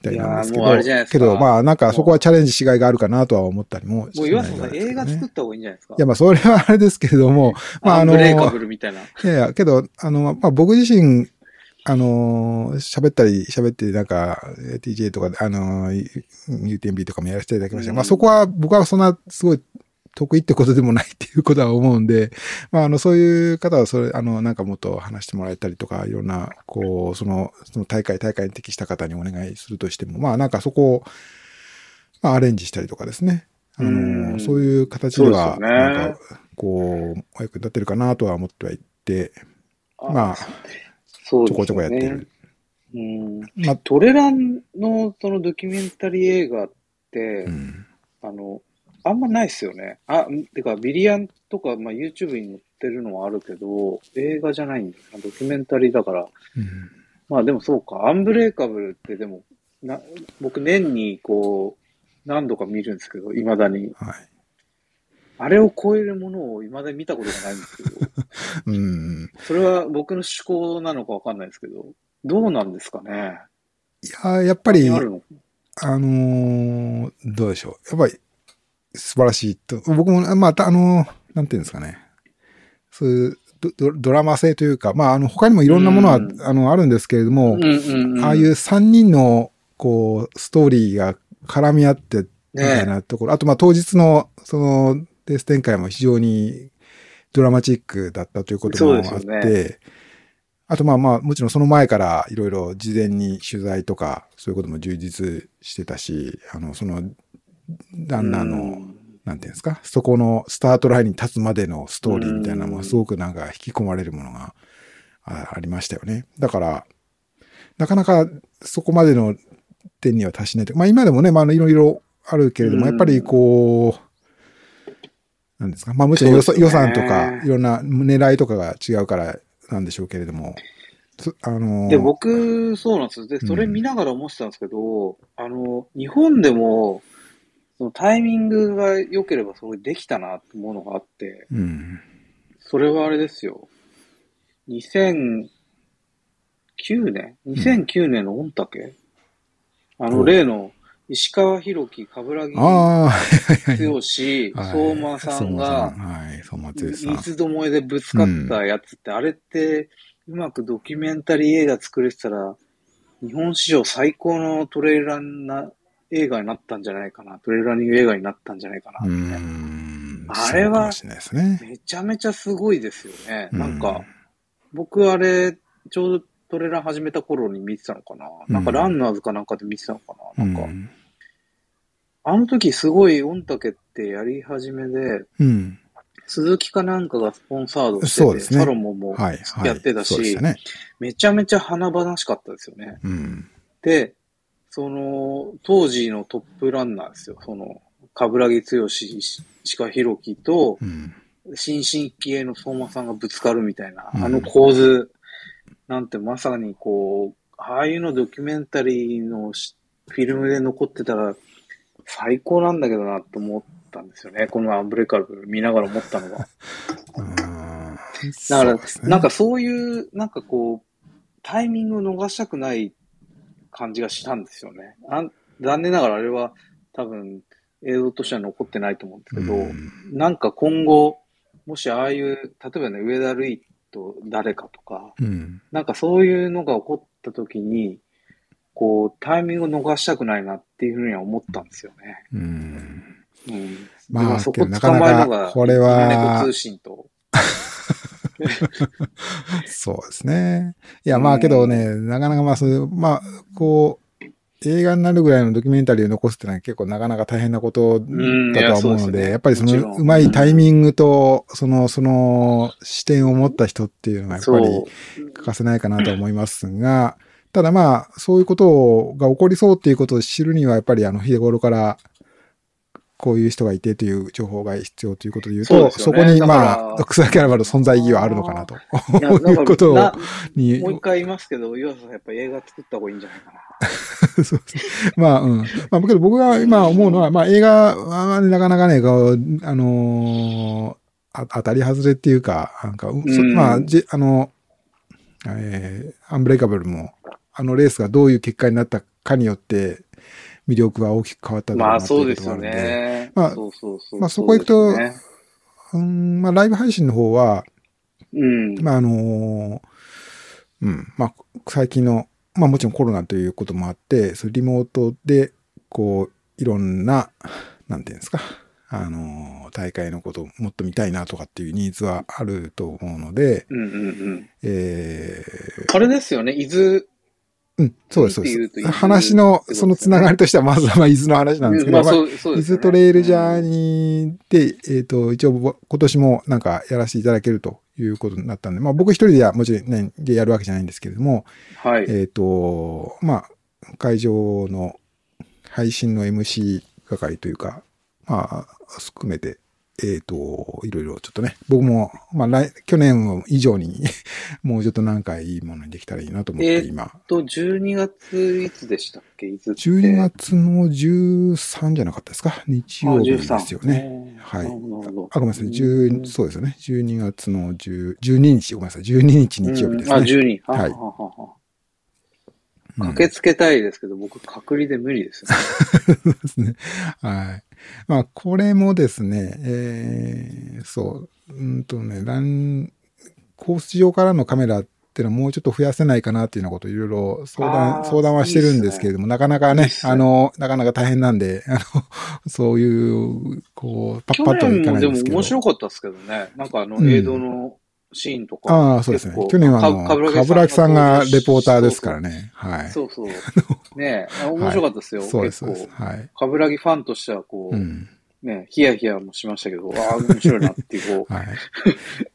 みたいなんですけど、あれじゃないですかけど、まあ、なんかそこはチャレンジしがいがあるかなとは思ったりもしもう岩佐さん、映画作った方がいいんじゃないですかいや、まあ、それはあれですけれども、まあ、あの、ブレイカブルみたいな。いやいや、けど、あの、まあ、僕自身、あのー喋ったり、喋って、なんか、TJ とかで、あのー UTMB とかもやらせていただきました。うんまあ、そこは、僕はそんな、すごい、得意ってことでもないっていうことは思うんで、まあ、あの、そういう方は、それ、あの、なんかもっと話してもらえたりとか、いろんな、こう、その、その大会、大会に適した方にお願いするとしても、まあ、なんかそこを、まあ、アレンジしたりとかですね。あのーうんそういう形では、なんか、こう、お役に立ってるかなとは思ってはいて、まあ、そうちょこちょこやってる。うん。まあ、トレランのそのドキュメンタリー映画って、うん。あの、あんまないっすよね。あ、んてか、ビリヤンとか、まあ、YouTube に載ってるのはあるけど、映画じゃないんだな。ドキュメンタリーだから。うんまあでもそうか。アンブレイカブルってでも、な、僕年にこう、何度か見るんですけど、未だに。はい。あれを超えるものを未だに見たことがないんですけど、うん。それは僕の思考なのかわかんないですけど、どうなんですかね？いや、やっぱり、あるのあのーどうでしょう。やっぱり、素晴らしいと。僕も、まあ、たあのーなんていうんですかね。そういう、ドドラマ性というか、まあ、あの、他にもいろんなものは、うんあの、あるんですけれども、うんうんうん。ああいう三人の、こう、ストーリーが絡み合って、みたいねなところ、あと、まあ、当日の、その、レース展開も非常にドラマチックだったということもあって、あと、まあまあ、もちろんその前からいろいろ事前に取材とか、そういうことも充実してたし、あの、その、ランナーの、うんなんていうんですか、そこのスタートラインに立つまでのストーリーみたいなのうんがすごくなんか引き込まれるものがあありましたよね。だから、なかなかそこまでの点には達しないと。まあ今でもね、まあいろいろあるけれども、うんやっぱりこう、なんですか、まあもちろん予,、算とかいろんな狙いとかが違うからなんでしょうけれども、そあのーで、僕、そうなんですよ。で、それ見ながら思ってたんですけど、あの、日本でも、そのタイミングが良ければそれできたなってものがあって、うん。それはあれですよ。2009年 ?2009 年の御嶽？あの、お例の石川博樹、冠城剛、相馬さんが、はい、つどもえでぶつかったやつって、あれって、うまくドキュメンタリー映画作れてたら、日本史上最高のトレーラーな映画になったん。じゃないかな。トレーラーニング映画になったん。じゃないかなうって。ん。あれは。めちゃめちゃすごいですよね。うん。なん。か、僕あれ、ちょうどトレーラー始めた頃に見てたのかな。なん。かうん。ランナーズかなん。かで見てたのかな。なん。か、うんあの時すごい御嶽ってやり始めで、うん。鈴木かなんかがスポンサードしてて、そうですねサロモンもはい。はい。やってたしそうでした、ね。めちゃめちゃ華々しかったですよね。うん。で、その、当時のトップランナーですよ。その、冠城剛、石川博樹と、うん。新進気鋭の相馬さんがぶつかるみたいな、うんあの構図なんてまさにこう、ああいうのドキュメンタリーのしフィルムで残ってたら最高なんだけどなと思ったんですよね。このアンブレイカブル見ながら思ったのは。うんだから、ねなんかそういう、なんかこう、タイミングを逃したくない感じがしたんですよね。あん残念ながらあれは多分映像としては残ってないと思うんですけど、うんなんか今後、もしああいう、例えばね、上田瑠衣と誰かとか、うん。なんかそういうのが起こった時に、こう、タイミングを逃したくないなっていうふうには思ったんですよね。うん。うん。まあそこ捕まえるのが、これは猫通信と。そうですね。いや、まあけどね、なかなかまあそういう、まあ、こう、映画になるぐらいのドキュメンタリーを残すってのは結構なかなか大変なことだとは思ううんいやそうので、ねやっぱりそのうまいタイミングと、その、その視点を持った人っていうのがやっぱり。欠かせないかなと思いますが、ただまあ、そういうことが起こりそうっていうことを知るには、やっぱりあの、日頃から、こういう人がいてという情報が必要ということで言うと、そねそこにだまあ、草木アラバの存在意義はあるのかなと。いう いうことをなに、もう一回言いますけど、岩佐さんやっぱ映画作った方がいいんじゃないかな。そうですまあ、うん。まあ、けど僕が今思うのは、まあ映画はなかなかね、あのーあ当たり外れっていうか、なんか、そうんまあ、じ、あの、えーアンブレイカブルも、あのレースがどういう結果になったかによって、魅力は大きく変わっただろうまあそうですよね。まあそうそうそう。まあそこ行くとそうねうん、まあライブ配信の方は、うん。まああのーうん、まあ最近の、まあもちろんコロナということもあって、そうリモートで、こう、いろんな、なんていうんですか、あのー大会のことをもっと見たいなとかっていうニーズはあると思うので、うんうんうん。えあれですよね、伊豆。ーうん、そうです、そうです。話のそのつながりとしては、まずはまあ伊豆の話なんですけど、まあまあそう、そう伊豆トレイルジャーニーで、えっ、と、一応今年もなんかやらせていただけるということになったんで、まあ僕一人ではもちろんね、でやるわけじゃないんですけれども、はい。えっ、と、まあ、会場の配信の MC 係というか、まあ、含めて、えっ、と、いろいろちょっとね、僕も、まあ来、去年以上に、もうちょっと何回いいものにできたらいいなと思って、えー今、と、12月いつでしたっけ？伊豆って？12月の13じゃなかったですか？日曜日ですよね。ねはいあ、ごめんなさい。10そうですよね。12月の10 12日、ごめんなさい。12日日曜日ですね。うんあ、12。ははいははは駆けつけたいですけど、僕、隔離で無理ですね。そうですね。はい。まあ、これもですね、えー、そう、うんとね、ラン、コース上からのカメラっていうのはもうちょっと増やせないかなっていうようなことをいろいろ相あ談、ー相談はしてるんですけれども、なかなかねいねあの、なかなか大変なんで、あの、そういう、こう、パ去ッパッとはいかないんですけど。面白かったですけどね。なんかあの、うん映像のシーンとか。ああ、そうですね。去年はあの、かかぶらきさんがレポーターですからね。ね。はい。そうそう。ねえ、面白かったですよ。そうです、そうです。。はい。かぶらぎファンとしては、こう、うん。ね、ヒヤヒヤもしましたけど、ああ、面白いなっていう、こ はい。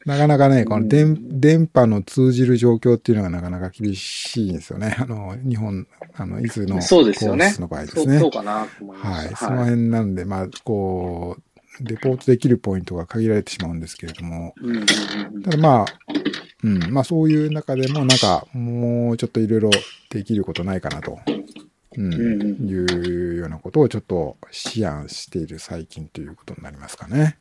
なかなかね、この電、電波の通じる状況っていうのがなかなか厳しいんですよね。あの、日本、あの、伊豆のそうですよねコースの場合でう、そう、すね。そうかなと思いまはい。その辺なんで、まあ、こう、レポートできるポイントが限られてしまうんですけれども、ただまあ、うん、まあそういう中でもなんか、もうちょっといろいろできることないかなと、うん、いうようなことをちょっと思案している最近ということになりますかね。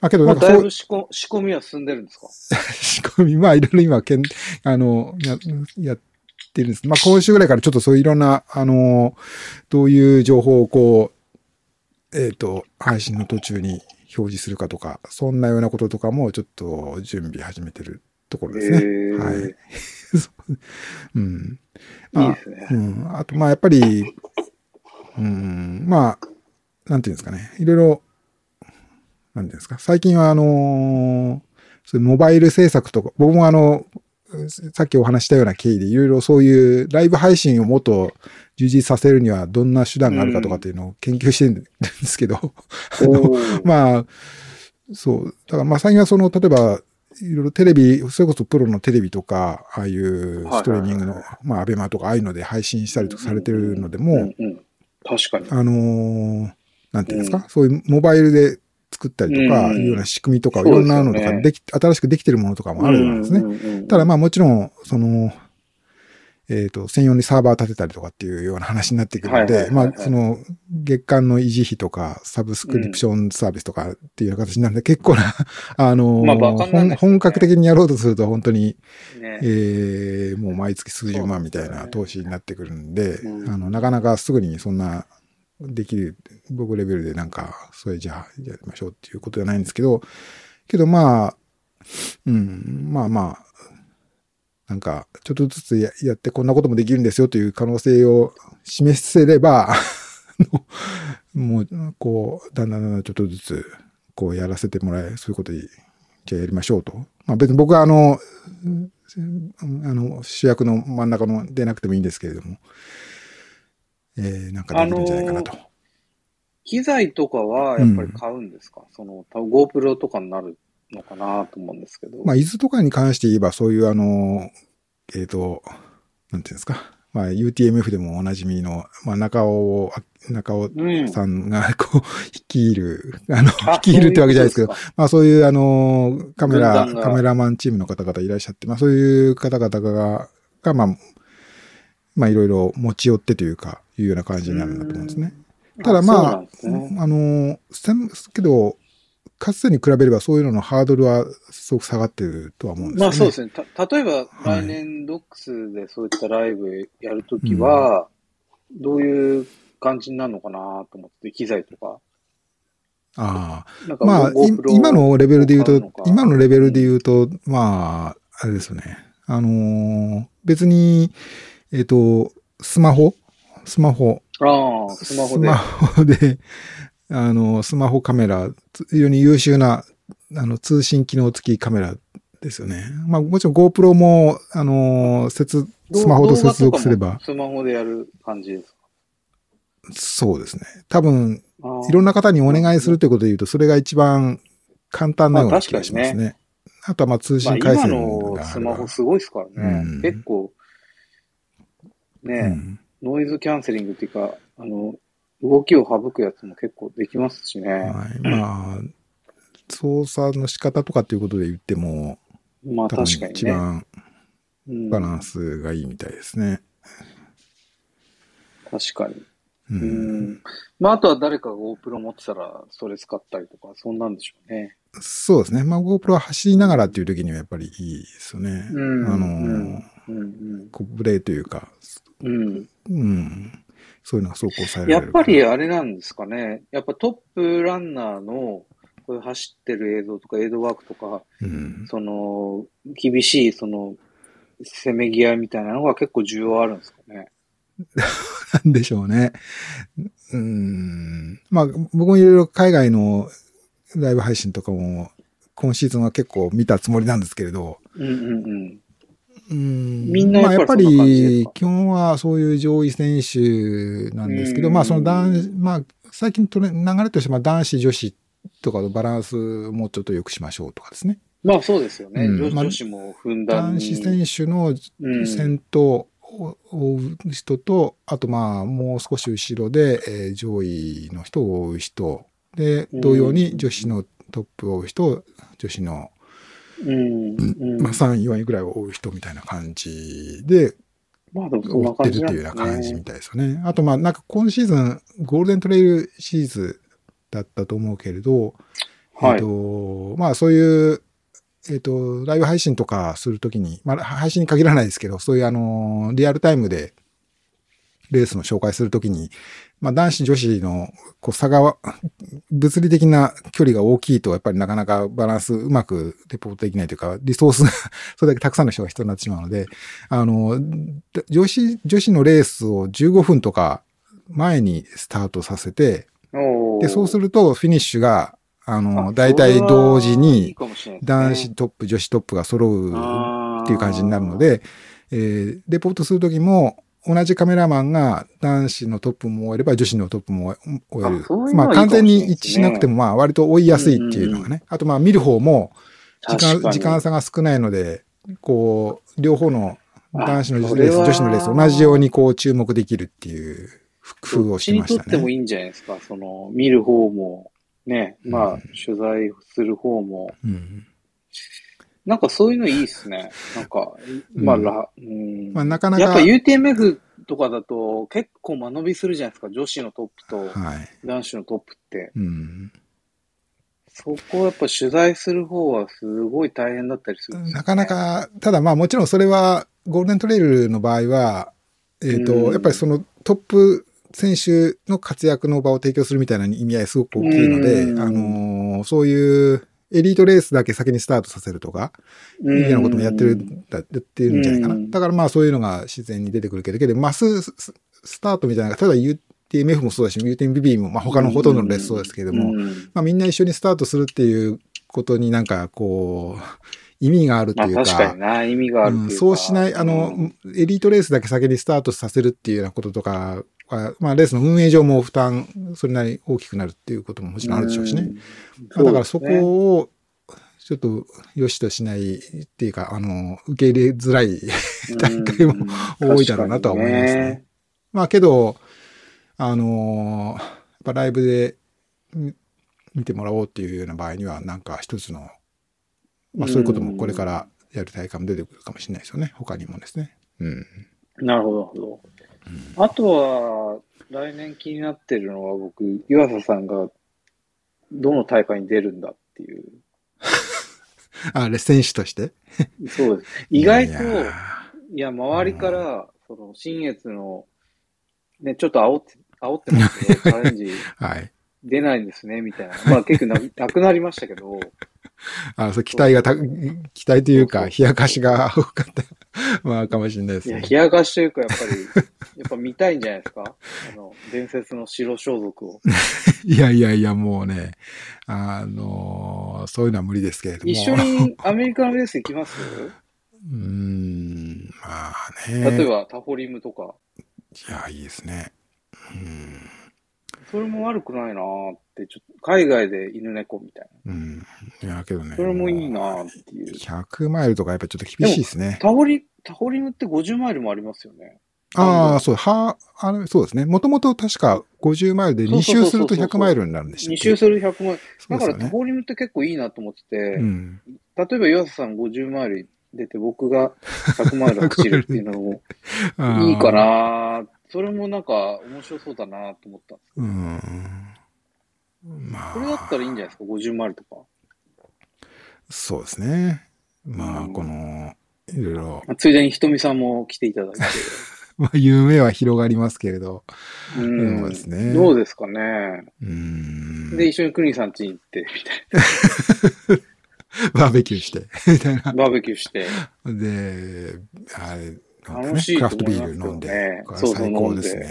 まあけどまあ、なんかだいぶ、仕込仕込みは進んでるんですか？仕込み、まあいろいろ今けん、あの、や、やってるんです。まあ今週ぐらいからちょっとそういういろんな、あの、どういう情報をこう、えっ、と、配信の途中に表示するかとか、そんなようなこととかもちょっと準備始めてるところですね。へーはい。うん。いいですねあうん。あと、まあやっぱり、うん、まあ、なんていうんですかね。いろいろ、なんていうんですか。最近はあのーそういうモバイル制作とか、僕もあの、さっきお話ししたような経緯でいろいろそういうライブ配信をもっと充実させるにはどんな手段があるかとかっていうのを研究してるんですけど、おー まあ、そう。だからまあ最近はその、例えば、いろいろテレビ、それこそプロのテレビとか、ああいうストリーミングの、はいはいまあアベマとかああいうので配信したりとかされてるのでうもん、うん、確かに。あのーなんていうんですか、うんそういうモバイルで作ったりとか、うん。いうような仕組みとか、いろんなのとかでき、新しくできてるものとかもあるんですね。ただまあもちろん、その、えっ、と、専用にサーバー立てたりとかっていうような話になってくるので、まあその、月間の維持費とか、サブスクリプションサービスとかっていう形になるんで、結構な、あの本格的にやろうとすると本当に、ね。えーもう毎月数十万みたいな投資になってくるんで、うん。あの、なかなかすぐにそんな、できる、僕レベルでなんか、それじゃあやりましょうっていうことじゃないんですけど、けどまあ、うん、まあまあ、なんか、ちょっとずつややってこんなこともできるんですよという可能性を示せれば、もう、こう、だんだんだんだんちょっとずつ、こうやらせてもらえ、そういうことで、じゃあやりましょうと。まあ別に僕はあの、あの、主役の真ん中の出なくてもいいんですけれども、えー、なんかできるんじゃないかなと。機材とかはやっぱり買うんですか、その、多分 GoPro とかになるのかなと思うんですけど。まあ、伊豆とかに関して言えば、そういうあの、えっ、と、なんていうんですか？まあ、UTMF でもおなじみの、まあ、中尾、中尾うん。さんが、こう、率いる、あの、あ率いるってわけじゃないですけど、まあ、そういうあの、カメラ、カメラマンチームの方々いらっしゃって、まあ、そういう方々が、が、まあ、まあ、いろいろ持ち寄ってというか、いうような感じになるんだと思うんですね。とただまあそうなんですね。あの、せんけど、かつてに比べればそういうののハードルはすごく下がってるとは思うんですよね。まあそうですね。た、例えばはい来年ドックスでそういったライブやるときは、どういう感じになるのかなと思って、機材とか。ああ。まあ、今のレベルで言うと今のレベルで言うと、まあ、あれですよね。あのー別に、えっ、と、スマホ？スマホ。ああ、スマホで。スマホで、あの、スマホカメラ、つ非常に優秀な、あの、通信機能付きカメラですよね。まあ、もちろん GoPro も、あの、接、スマホと接続すればスマホでやる感じですか？そうですね。多分、いろんな方にお願いするということで言うと、それが一番簡単なような気がしますね。まああとはまあ通まあ信回線今のがあればスマホすごいですからね。うん結構、ね、うんノイズキャンセリングっていうか、あの、動きを省くやつも結構できますしね。はい、まあ、操作の仕方とかっていうことで言っても、まあ確かにね。一番うんバランスがいいみたいですね。確かに。う。うんん。まああとは誰かが GoPro 持ってたら、それ使ったりとか、そんなんでしょうね。そうですね。まあ GoPro は走りながらっていう時にはやっぱりいいですよね。うんあの、うんうんこブレというか、うん。うん。そういうのが走行されやっられるからぱりあれなんですかね。やっぱトップランナーのこういう走ってる映像とか、エイドワークとか、うん。その、厳しい、その、せめぎ合いみたいなのが結構重要あるんですかね。なんでしょうね。うん。まあ、僕もいろいろ海外のライブ配信とかも、今シーズンは結構見たつもりなんですけれど、うんうんうん。うんみんなまあやっぱり基本はそういう上位選手なんですけど、うんまあその男、まあ最近トレ流れとしてまあ男子女子とかのバランスもうちょっと良くしましょうとかですね。まあそうですよね。うんまあ女女子もふんだんに。男子選手のうん先頭を追う人と、あとまあもう少し後ろで、えー上位の人を追う人、で、うん同様に女子のトップを追う人、女子の、うん。うん。まあ、3位、4位ぐらいを追う人みたいな感じで、追ってるっていうような。感じみたいですよね。あとまあなんか今シーズン、ゴールデントレイルシリーズだったと思うけれど、はいえっ、と、まあそういう、えっ、と、ライブ配信とかするときに、まあ配信に限らないですけど、そういうあの、リアルタイムでレースの紹介するときに、まあ男子女子のこう差が、物理的な距離が大きいと、やっぱりなかなかバランスうまくレポートできないというか、リソースが それだけたくさんの人が必要になってしまうので、あの、女子、女子のレースを15分とか前にスタートさせて、で、そうするとフィニッシュが、あの、あ大体同時に男子トップ、女子トップが揃うっていう感じになるので、えーレポートするときも、同じカメラマンが男子のトップも終えれば女子のトップも終えるあそういう。のまあ完全に一致しなくてもまあ割と追いやすいっていうのがね。あとまあ見る方も時間、時間差が少ないので、こう、両方の男子のレース、女子のレース同じようにこう注目できるっていう工夫をしましたね。とってもいいんじゃないですか。その、見る方も、ね、まあうん、取材する方も、うんなんかそういうのいいっすね。なんか、まあ、うんら、うん。まあなかなかやっぱ UTMF とかだと結構間延びするじゃないですか。女子のトップとはい。男子のトップって。うんそこをやっぱ取材する方はすごい大変だったりするすよねなかな。か、ただまあもちろんそれは、ゴールデントレイルの場合は、えっ、と、うんやっぱりそのトップ選手の活躍の場を提供するみたいな意味合いすごく大きいので、うんあのーそういうエリートレースだけ先にスタートさせるとか、うん。いなこともやってる、だやってるんじゃないかな。うん。だからまあそういうのが自然に出てくるけど、けどマスススタートみたいな、ただ UTMF もそうだし、UTMBB も、まあ他のほとんどのレースそうですけれども、うん。まあみんな一緒にスタートするっていうことになんかこう、意味があるとまあいうか、確かにな、意味があるっていううんかそうしない、あの、エリートレースだけ先にスタートさせるっていうようなこととかは、まあレースの運営上も負担、それなりに大きくなるっていうことももちろんあるでしょうしね。んまあだからそこを、ちょっと良しとしないっていうか、あの、受け入れづらい大会も多いだろうなとは思いますね。まあけど、あのーやっぱライブでみ見てもらおうっていうような場合には、なんか一つの、まあそういうこともこれからやる大会も出てくるかもしれないですよね。他にもですね。うん。なるほど、あとは、来年気になってるのは僕、湯浅さんがどの大会に出るんだっていう。あれ、選手として？そうです。意外と、いやいや、周りから、その、新越の、ね、ちょっと煽って、煽ってますけど、チャレンジー はい。出ないんですね、みたいな。まあ結構な なくなりましたけど、あ、そう、期待がた、期待というか、冷やかしが多かった。まあ、かもしれないですいや、ね。冷やかしというか、やっぱり、やっぱ見たいんじゃないですか？あの、伝説の白装束を。いやいやいや、もうね、あのーそういうのは無理ですけれども。一緒にアメリカのレース行きます？うーん、まあね。例えばタホリムとか。いや、いいですね。うん。それも悪くないなーって、ちょっと、海外で犬猫みたいうん。いや、けどね。な。それもいいなーっていう。100マイルとかやっぱちょっと厳しいですね。タホリ、タホリムって50マイルもありますよね。ああ、そう、は、あれ、そうですね。もともと確か50マイルで2周すると100マイルになるんでしたっ2け周する100マイル。だからタそうですよね。ホリムって結構いいなと思ってて、うん。例えば岩瀬さん50マイル出て僕が100マイル走るっていうのも いいか。なーそれもなんか面白そうだなと思ったんですうん。まあ。これだったらいいんじゃないですか、50マイルとか。そうですね。まあ、うんこの、いろいろ。まあついでにひとみさんも来ていただいて。まあ、夢は広がりますけれど。うん。そうですねどうですかね？うん。で、一緒にクニさん家に行って、みたい バーベキューして、みたいな。な。バーベキューして。で、あれ、楽しいクラフトビール飲んで。そう最高ですね。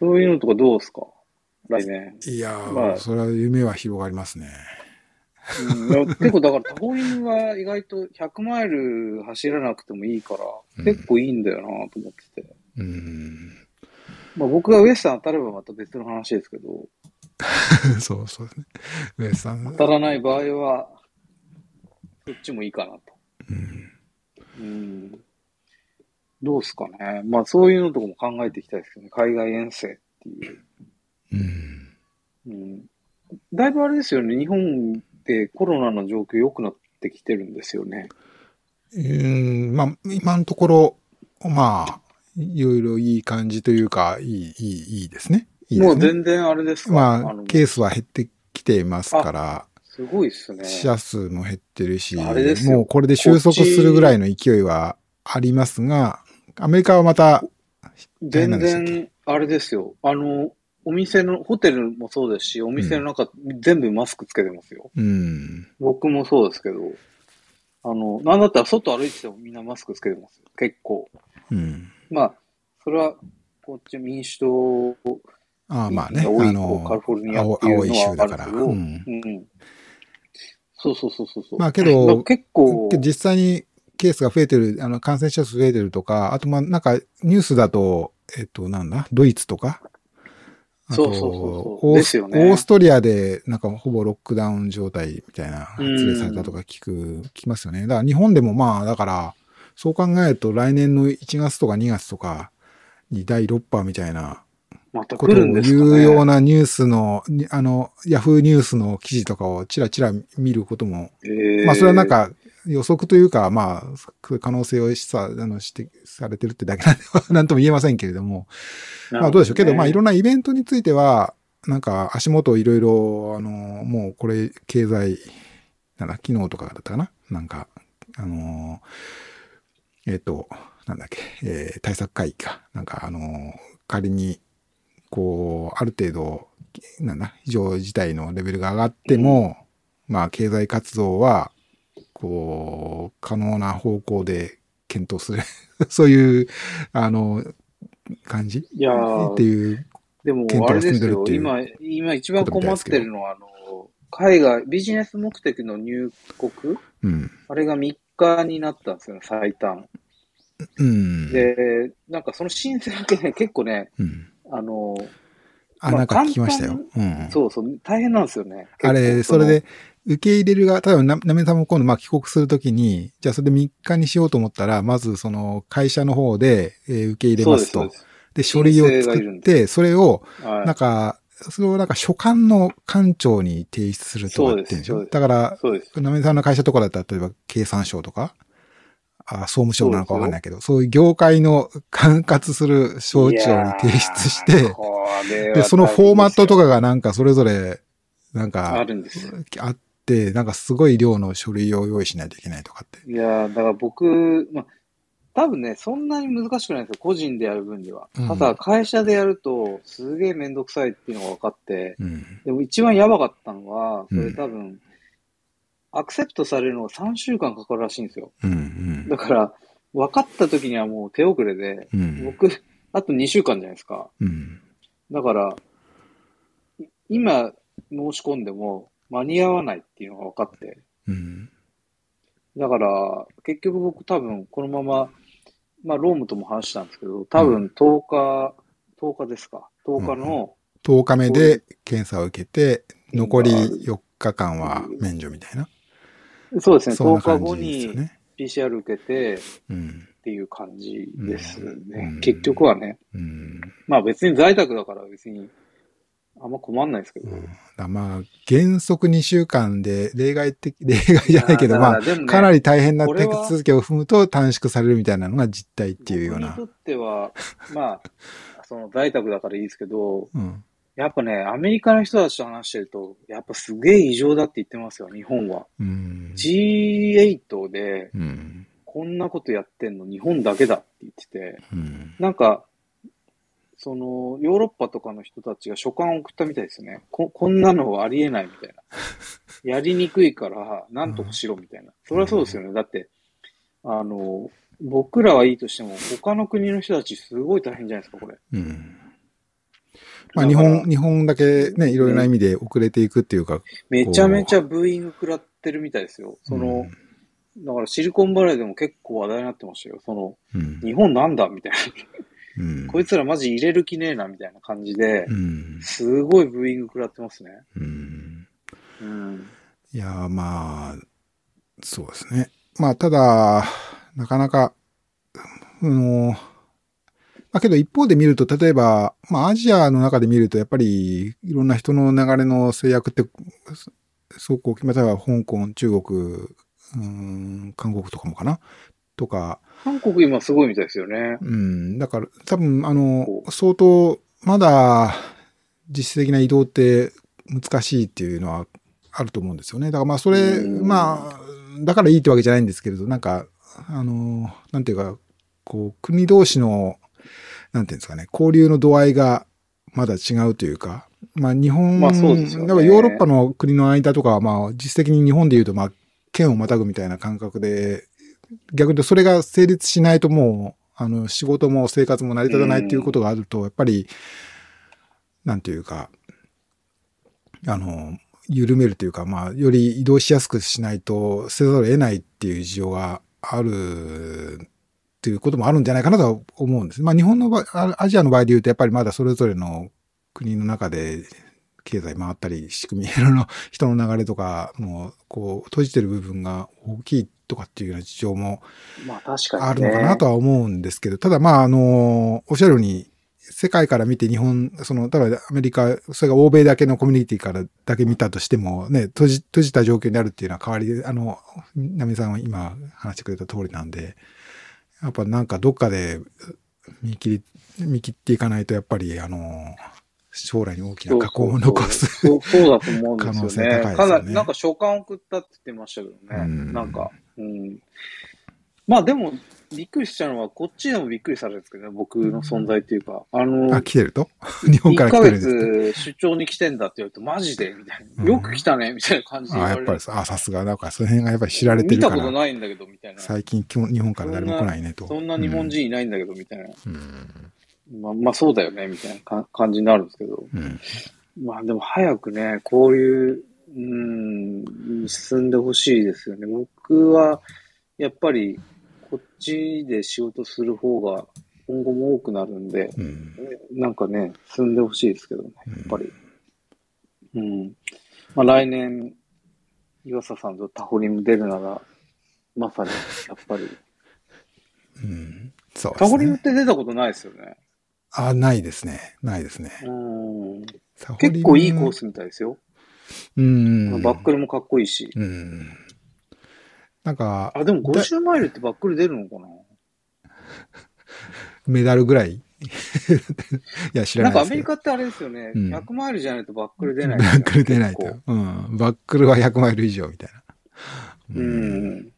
そういうのとかどうですか？来年。いやー、まあそれは夢は広がりますね。うん、結構だからタコ犬は意外と100マイル走らなくてもいいから、うん結構いいんだよなと思ってて。うん。まあ僕がウエスタン当たればまた別の話ですけど、そうそうですね。ウエスさん。当たらない場合は、そっちもいいかなと。うんうん。どうですかね。まあそういうのとかも考えていきたいですよね。海外遠征っていう。うん。うん。だいぶあれですよね。日本でコロナの状況良くなってきてるんですよね。うん、まあ、今のところ、まあ、いろいろいい感じというか、いい、いい、いいですね。いいですもうね。全然あれですか？まあ、のケースは減ってきていますから、すごいっすね。死者数も減ってるし、もうこれで収束するぐらいの勢いはありますが、アメリカはまた、全然、あれですよ。あの、お店の、ホテルもそうですし、お店の中、全部マスクつけてますよ。うん、僕もそうですけど、あの、なんだったら外歩いててもみんなマスクつけてますよ。結構。うん。まあ、それは、こっち民主党ああまあね、多いあのカリ、フォルニア青っていう青いのは州だから。あるけど、ううんん。そうそうそうそうそう。まあけど、結構、実際にケースが増えてる、あの、感染者数増えてるとか、あとまあなんかニュースだと、えっと、なんだ、ドイツとか、あとそうそうそうそう。オースですよね。オーストリアでなんかほぼロックダウン状態みたいな発令されたとか聞く、聞きますよね。だから日本でもまあ、だから、そう考えると来年の1月とか2月とかに第6波みたいなことを。言うようなニュースの、にあの、ヤフーニュースの記事とかをちらちら見ることもえー。まあ、それはなん、か予測というか、まあ、可能性を示唆、あの、指摘されてるってだけなんで、なんとも言えませんけれども、まあ、どうでしょう。けど、まあ、いろんんなイベントについては、なんか、足元いろいろ、あの、もう、これ、経済、なんだ、昨日とかだったかな？なんか、あの、えっ、と、なんだっけ、えー対策会議か？なんか、あの、仮に、こう、ある程度、なんだ、非常事態のレベルが上がっても、まあ、経済活動は、こう、可能な方向で検討する。そういう、あの、感じ？いやーっていう。でもで今、今一番困ってるのは、あの、海外、ビジネス目的の入国？うん。あれが3日になったんですよね、最短。うん。で、なんかその申請だけね、結構ね、うん。あの、あ、まあなんか聞きましたよ。うん。そうそう、大変なんですよね。あれ、それで、受け入れるが、例えばな、なめさんも今度、まあ、帰国するときに、じゃあそれで3日にしようと思ったら、まずその会社の方で、えー受け入れますと。です、で書類を作って、それを、なんか、それをなんか所管の官庁に提出するとかってんでしょだから。なめさんの会社とかだったら、例えば経産省とか、あ総務省なのかわかんないけど、そういう業界の 管轄する省庁に提出して、でで、そのフォーマットとかがなんかそれぞれ、なんあか、るんですよ。あなんかすごい量の書類を用意しないといけないとかって。いやーだから僕、まあ、多分ね、そんなに難しくないんですよ。個人でやる分には。うんただ、会社でやると、すげえめんどくさいっていうのが分かって、うん。でも一番やばかったのは、そうんれ多分、アクセプトされるのが3週間かかるらしいんですよ。うん。うんだから、分かった時にはもう手遅れで、うん。僕、あと2週間じゃないですか。うん。だから、い今申し込んでも間に合わないっていうのが分かって、うん。だから、結局僕多分このまま、まあ、ロームとも話したんですけど、多分10日、10日ですか。10日の、10日目で検査を受けて、残り4日間は免除みたいな。そうですね、10そんな日後にね。PCR 受けてうん。っていう感じですね。うん結局はね。うん。まあ別に在宅だから別にあんま困んないですけど。うんだまあ、原則2週間で、例外的、例外じゃないけど、まあ、あ、かなり大変な手続きを踏むと短縮されるみたいなのが実態っていうような僕。にとっては、まあ、その在宅だからいいですけど、うん。やっぱね、アメリカの人たちと話してると、やっぱすげえ異常だって言ってますよ、日本は。うん。G8 で、うん。こんなことやってんの日本だけだって言ってて、うん。なんか、その、ヨーロッパとかの人たちが書簡を送ったみたいですね。こ、こんなのはありえないみたいな。やりにくいから、なんとかしろみたいな。それはそうですよね。だって、あの、僕らはいいとしても、他の国の人たちすごい大変じゃないですか、これ。うん。まあ、日本、日本だけね、いろいろな意味で遅れていくっていうか、めちゃめちゃブーイング食らってるみたいですよ。その、だからシリコンバレーでも結構話題になってましたよ。その、うん、日本なんだみたいな。うん。こいつらマジ入れる気ねえなみたいな感じでう、ん。すごいブーイング食らってますね。うん。うん。いやー、まあ、そうですね。まあ、ただ、なかなか、あの、まあけど一方で見ると、例えば、まあアジアの中で見ると、やっぱりいろんな人の流れの制約って、すごく大きい。または香港、中国、うん、韓国とかもかなとか、韓国今すごいみたいですよね。うん、だから多分、あのこ、相当、まだ実質的な移動って難しいっていうのはあると思うんですよね。だからまあそれ、うん。まあ、だからいいってわけじゃないんですけれど、なんか、あの、なんていうか、こう、国同士の、なんていうんですかね、交流の度合いがまだ違うというか、まあ日本、まあそうですよね。だからヨーロッパの国の間とかはまあ実質的に日本で言うとまあ県をまたぐみたいな感覚で、逆に言うとそれが成立しないともう、あの仕事も生活も成り立たないっていうことがあると、やっぱり、なんていうか、あの、緩めるというか、まあ、より移動しやすくしないとせざるを得ないっていう事情があるっていうこともあるんじゃないかなとは思うんです。まあ、日本の場合、あアジアの場合で言うと、やっぱりまだそれぞれの国の中で経済回ったり、仕組み、いろいろ人の流れとか、もう、こう、閉じてる部分が大きいとかっていうような事情もまあ確かに、ね。あるのかなとは思うんですけど、ただまあ、あの、おっしゃるように、世界から見て日本、その、例えばアメリカ、それが欧米だけのコミュニティからだけ見たとしても、ね、閉じ、閉じた状況にあるっていうのは変わりで、あの、ナミさんは今話してくれた通りなんで、やっぱなんかどっかで見切り、見切っていかないと、やっぱり、あの、将来に大きな過去を残す。そうそうだと思うんですよね。可能性高いですよねかなり、なんか書簡送ったって言ってましたけどね。うんなんか、うん。まあでも、びっくりしたのは、こっちでもびっくりされるんですけどね、僕の存在っていうか。あの、あ、来てると？日本か1ヶら来てるんですって？月出張に来てんだって言われると、マジで？みたいうんな。よく来たねみたいな感じで言あ、われる。やっぱりさ、あ、さすが、なんかその辺がやっぱり知られて見たことるから、ないんだけど、みたいな。最近日本から誰も来ないねと。そんな日本人いないんだけど、みたいな。うん。まあ、まあそうだよね、みたいなか感じになるんですけど。うん。まあでも早くね、こういう、うん、進んでほしいですよね。僕は、やっぱり、こっちで仕事する方が今後も多くなるんで、うん。なんかね、進んでほしいですけどね、やっぱり。うん。まあ来年、岩佐さんとタホリム出るなら、まさに、やっぱり。うん。そうでタすね。ホリムって出たことないですよね。あ、ないですね。ないですね。うん。結構いいコー。スみたいですよ。うん。バックルもかっこいいし。うん。なんか、あ、でもだ50マイルってバックル出るのかな？メダルぐらい？いや、知らななんいですけど。かアメリカってあれですよね。うん100マイルじゃないとバックル出ない、バックル出ないと結。うん。バックルは100マイル以上みたいな。構うん。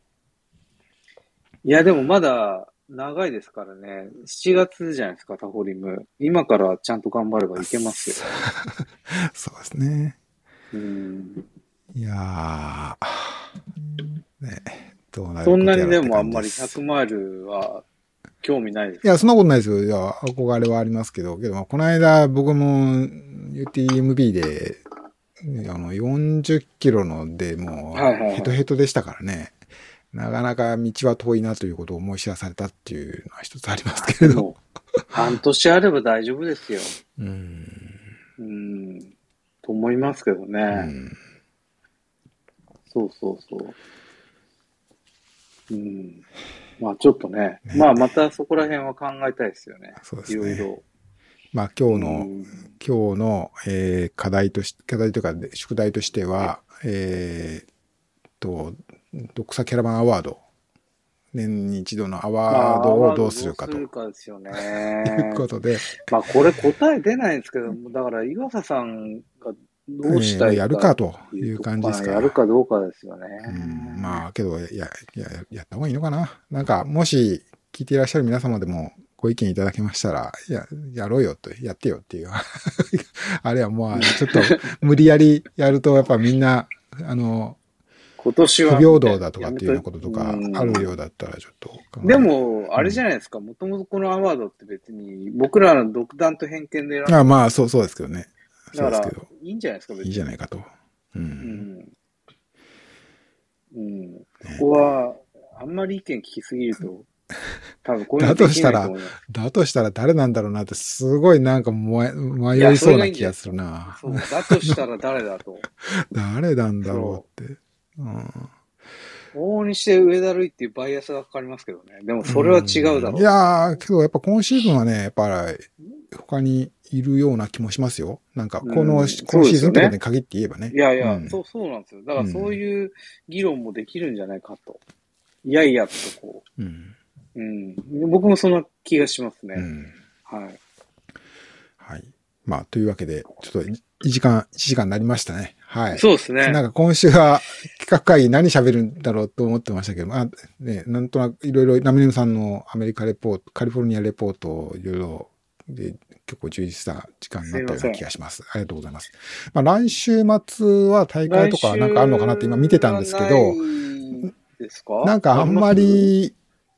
いや、でもまだ長いですからね。7月じゃないですか、タホリム。今からちゃんと頑張ればいけますよ。そうですね。うん。いやー、ね、どうなるそんなにでもあんまり感じです100マイルは興味ないです。いや、そんなことないですよ。いや、憧れはありますけど、けど、まあこの間僕も UTMB で、あの、40キロのでもはいはいはいうヘトヘトでしたからね。なかなか道は遠いなということを思い知らされたっていうのは一つありますけれど。半年あれば大丈夫ですよ。うん。うん。と思いますけどね。うんそうそうそう。うん。まあちょっとね、ねまあまたそこら辺は考えたいですよね。そうですねいろいろ。まあ今日の、うん今日の、えー課題とし、課題というか宿題としては、えーっと、ドクサキャラバンアワード。年に一度のアワードをどうするかと。いどうするかですようね。ことで、まあこれ答え出ないんですけど、だから岩佐さんがどうしたいえーやるかという感じですか。やるかどうかですよね。うん、まあ、けど、や、や、やった方がいいのかな。なんか、もし、聞いていらっしゃる皆様でも、ご意見いただけましたら、や、やろうよと、やってよっていう。あれはもう、ちょっと、無理やりやると、やっぱみんな、あの、今年は。不平等だとかっていうようなこととかうんあるようだったら、ちょっと。でも、あれじゃないですか。もともとこのアワードって別に、僕らの独断と偏見で選んだ。あまあ、そう、そうですけどね。そうだからですけど、、いいんじゃないですか、別に。いいじゃないかと。う。うんん。うん。ここは、あんまり意見聞きすぎると、多分こういうのできないと思います。だとしたら誰なんだろうなって、すごいなんか迷迷いそうな気がするな。そう、だとしたら誰だと。誰なんだろうって。うん往々にして上田類っていうバイアスがかかりますけどね。でもそれは違うだろう。いやー、けどやっぱ今シーズンはね、やっぱり他にいるような気もしますよ。なんか、この、うん今シーズンとかに限って言えばね。いやいや、うんそう、そうなんですよ。だからそういう議論もできるんじゃないかと。いやいやとこうん。う。うん。僕もそんな気がしますね。うん。はい。はい。まあ、というわけで、ちょっと1時間、1時間になりましたね。はい。そうですね。なんか今週は企画会議何喋るんだろうと思ってましたけど、まあ、ね、なんとなくいろいろ、ナミネムさんのアメリカレポート、カリフォルニアレポートをいろいろ、で、結構充実した時間になったような気がします。ありがとうございます。まあ来週末は大会とかなんかあるのかなって今見てたんですけど、ないですか？なんかあんま、り、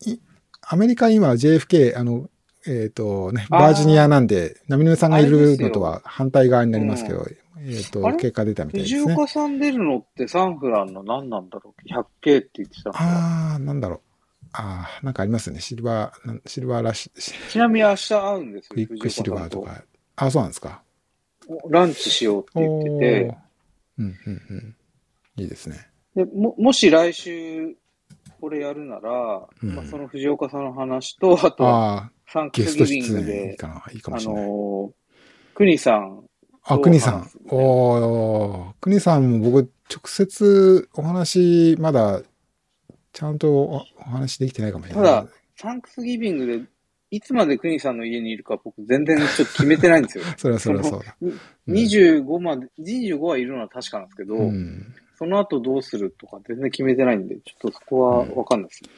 いアメリカ今 JFK、あの、えっ、とね、バージニアなんで、ナミネムさんがいるのとは反対側になりますけど、えっ、と、あれ？結果出たみたいです藤ね。岡さん出るのってサンフランの何なんだろう ?100K って言ってたああ、なんだろう。ああ、なんかありますね。シルバー、シルバーラッシュ、ちなみに明日会うんですよ。クイックシルバーとか。あ、そうなんですか。と。ランチしようって言ってて、うん、うん、うん。いいですね。でも、もし来週これやるなら、うんまあ、その藤岡さんの話と、あとサンクゲスギビング出演いいで、かな。いいかあもしれない。のー、クニさん、あ、どうくにさん。おー、くにさんも僕、直接お話、まだ、ちゃんとおお話できてないかもしれない。ただ、サンクスギビングで、いつまでクニさんの家にいるか僕全然ちょっと決めてないんですよ。それはそれはそうだ。うん25まで、25はいるのは確かなんですけど、うん。その後どうするとか全然決めてないんで、ちょっとそこはわかんないですね。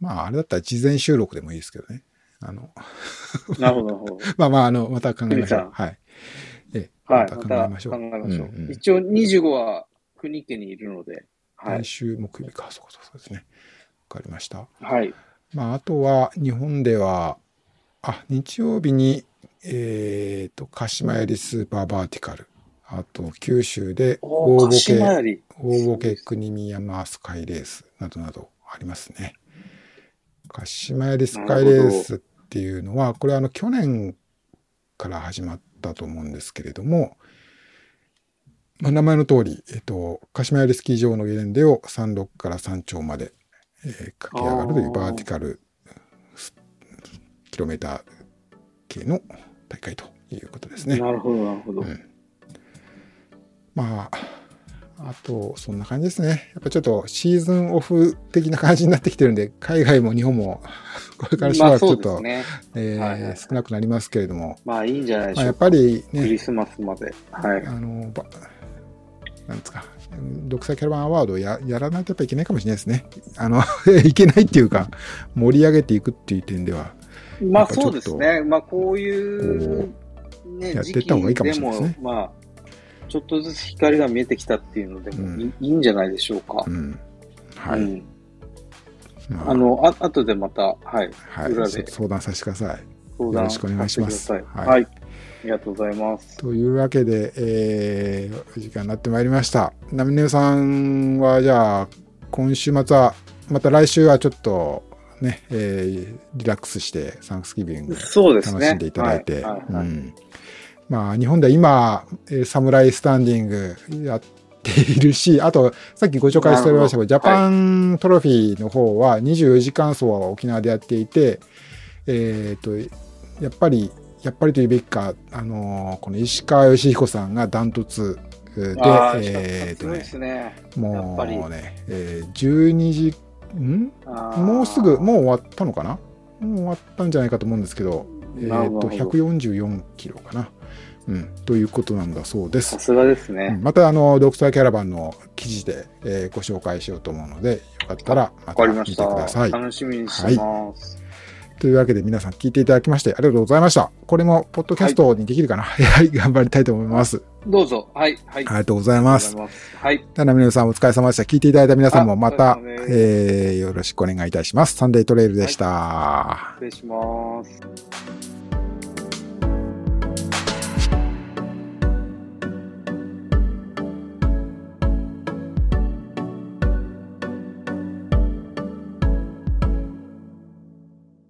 まあ、あれだったら事前収録でもいいですけどね。あの、なるほど、なるほど。まあまあ、あの、また考えましょう。はい。ええ、はい、また考考えましょう。えましょう。んん一応25は国家にいるので、はい来。週木曜日か、そうかそうですね。わかりました。はい。まあ、あとは、日本では、あ、日曜日に、えっ、と、鹿島槍スーパーバーティカル。あと、九州で、大ボケ。大ボケ国宮山スカイレースなどなどありますね。鹿島槍スカイレースっていうのは、これあの、去年から始まったと思うんですけれども、まあ、名前の通り、えっと、鹿島槍スキー場のゲレンデを山麓から山頂まで、えー駆け上がるというバーティカルスキロメーター系の大会ということですね。なるほど、なるほど。うんまあ、あと、そんな感じですね。やっぱちょっとシーズンオフ的な感じになってきてるんで、海外も日本も これからしばらくちょっと、ね。えーはいはい少なくなりますけれども、まあいいんじゃないでしまあ、やっょうか。ぱりクリね、スマスまで。はい。あの、ばなんですか、独裁キャラバンアワードをややらないとやっぱいけないかもしれないですね。あの、いけないっていうか、盛り上げていくっていう点では、まあそうですね。まあこういう、ね、やって時期った方がいいかもしれないですね、まあ、ちょっとずつ光が見えてきたっていうのでもいい,、いいんじゃないでしょうかう。ん。はい。うんまあの、あ、後でまた、はい、はい裏でそ相談させてください。相談よろしくお願いしますさせてください。ははいい。ありがとうございます。というわけで、えー、お時間になってまいりました。ナミネムさんは、じゃあ、今週末は、また来週はちょっと、ね、えーリラックスして、サンクスギビング。楽しんでいただいて、はいはいはいうんまあ、日本では今、えーサムライスタンディングやっているし、あと、さっきご紹介しておりましたジャパントロフィーの方は24時間走は沖縄でやっていて、えっ、と、やっぱり、やっぱりというべきか、あのーこの石川義彦さんがダントツで、えっ、とねもうね、えー12時、ん？もうすぐ、もう終わったのかな？もう終わったんじゃないかと思うんですけど、えっ、と、なるほど144キロかな。うん。ということなんだそうですさ。すがですうんね。また、あの、ドクターキャラバンの記事で、えーご紹介しようと思うので、よかったら、また見りましてた。ください。楽しみにしてます。というわけで皆さん聞いていただきましてありがとうございました。これも、ポッドキャストにできるかな？はい、頑張りたいと思います。どうぞ。はい。はい。ありがとうございます。はい。たなみのさんお疲れ様でした。聞いていただいた皆さんもまたえー、よろしくお願いいたします。サンデートレイルでした。失礼します。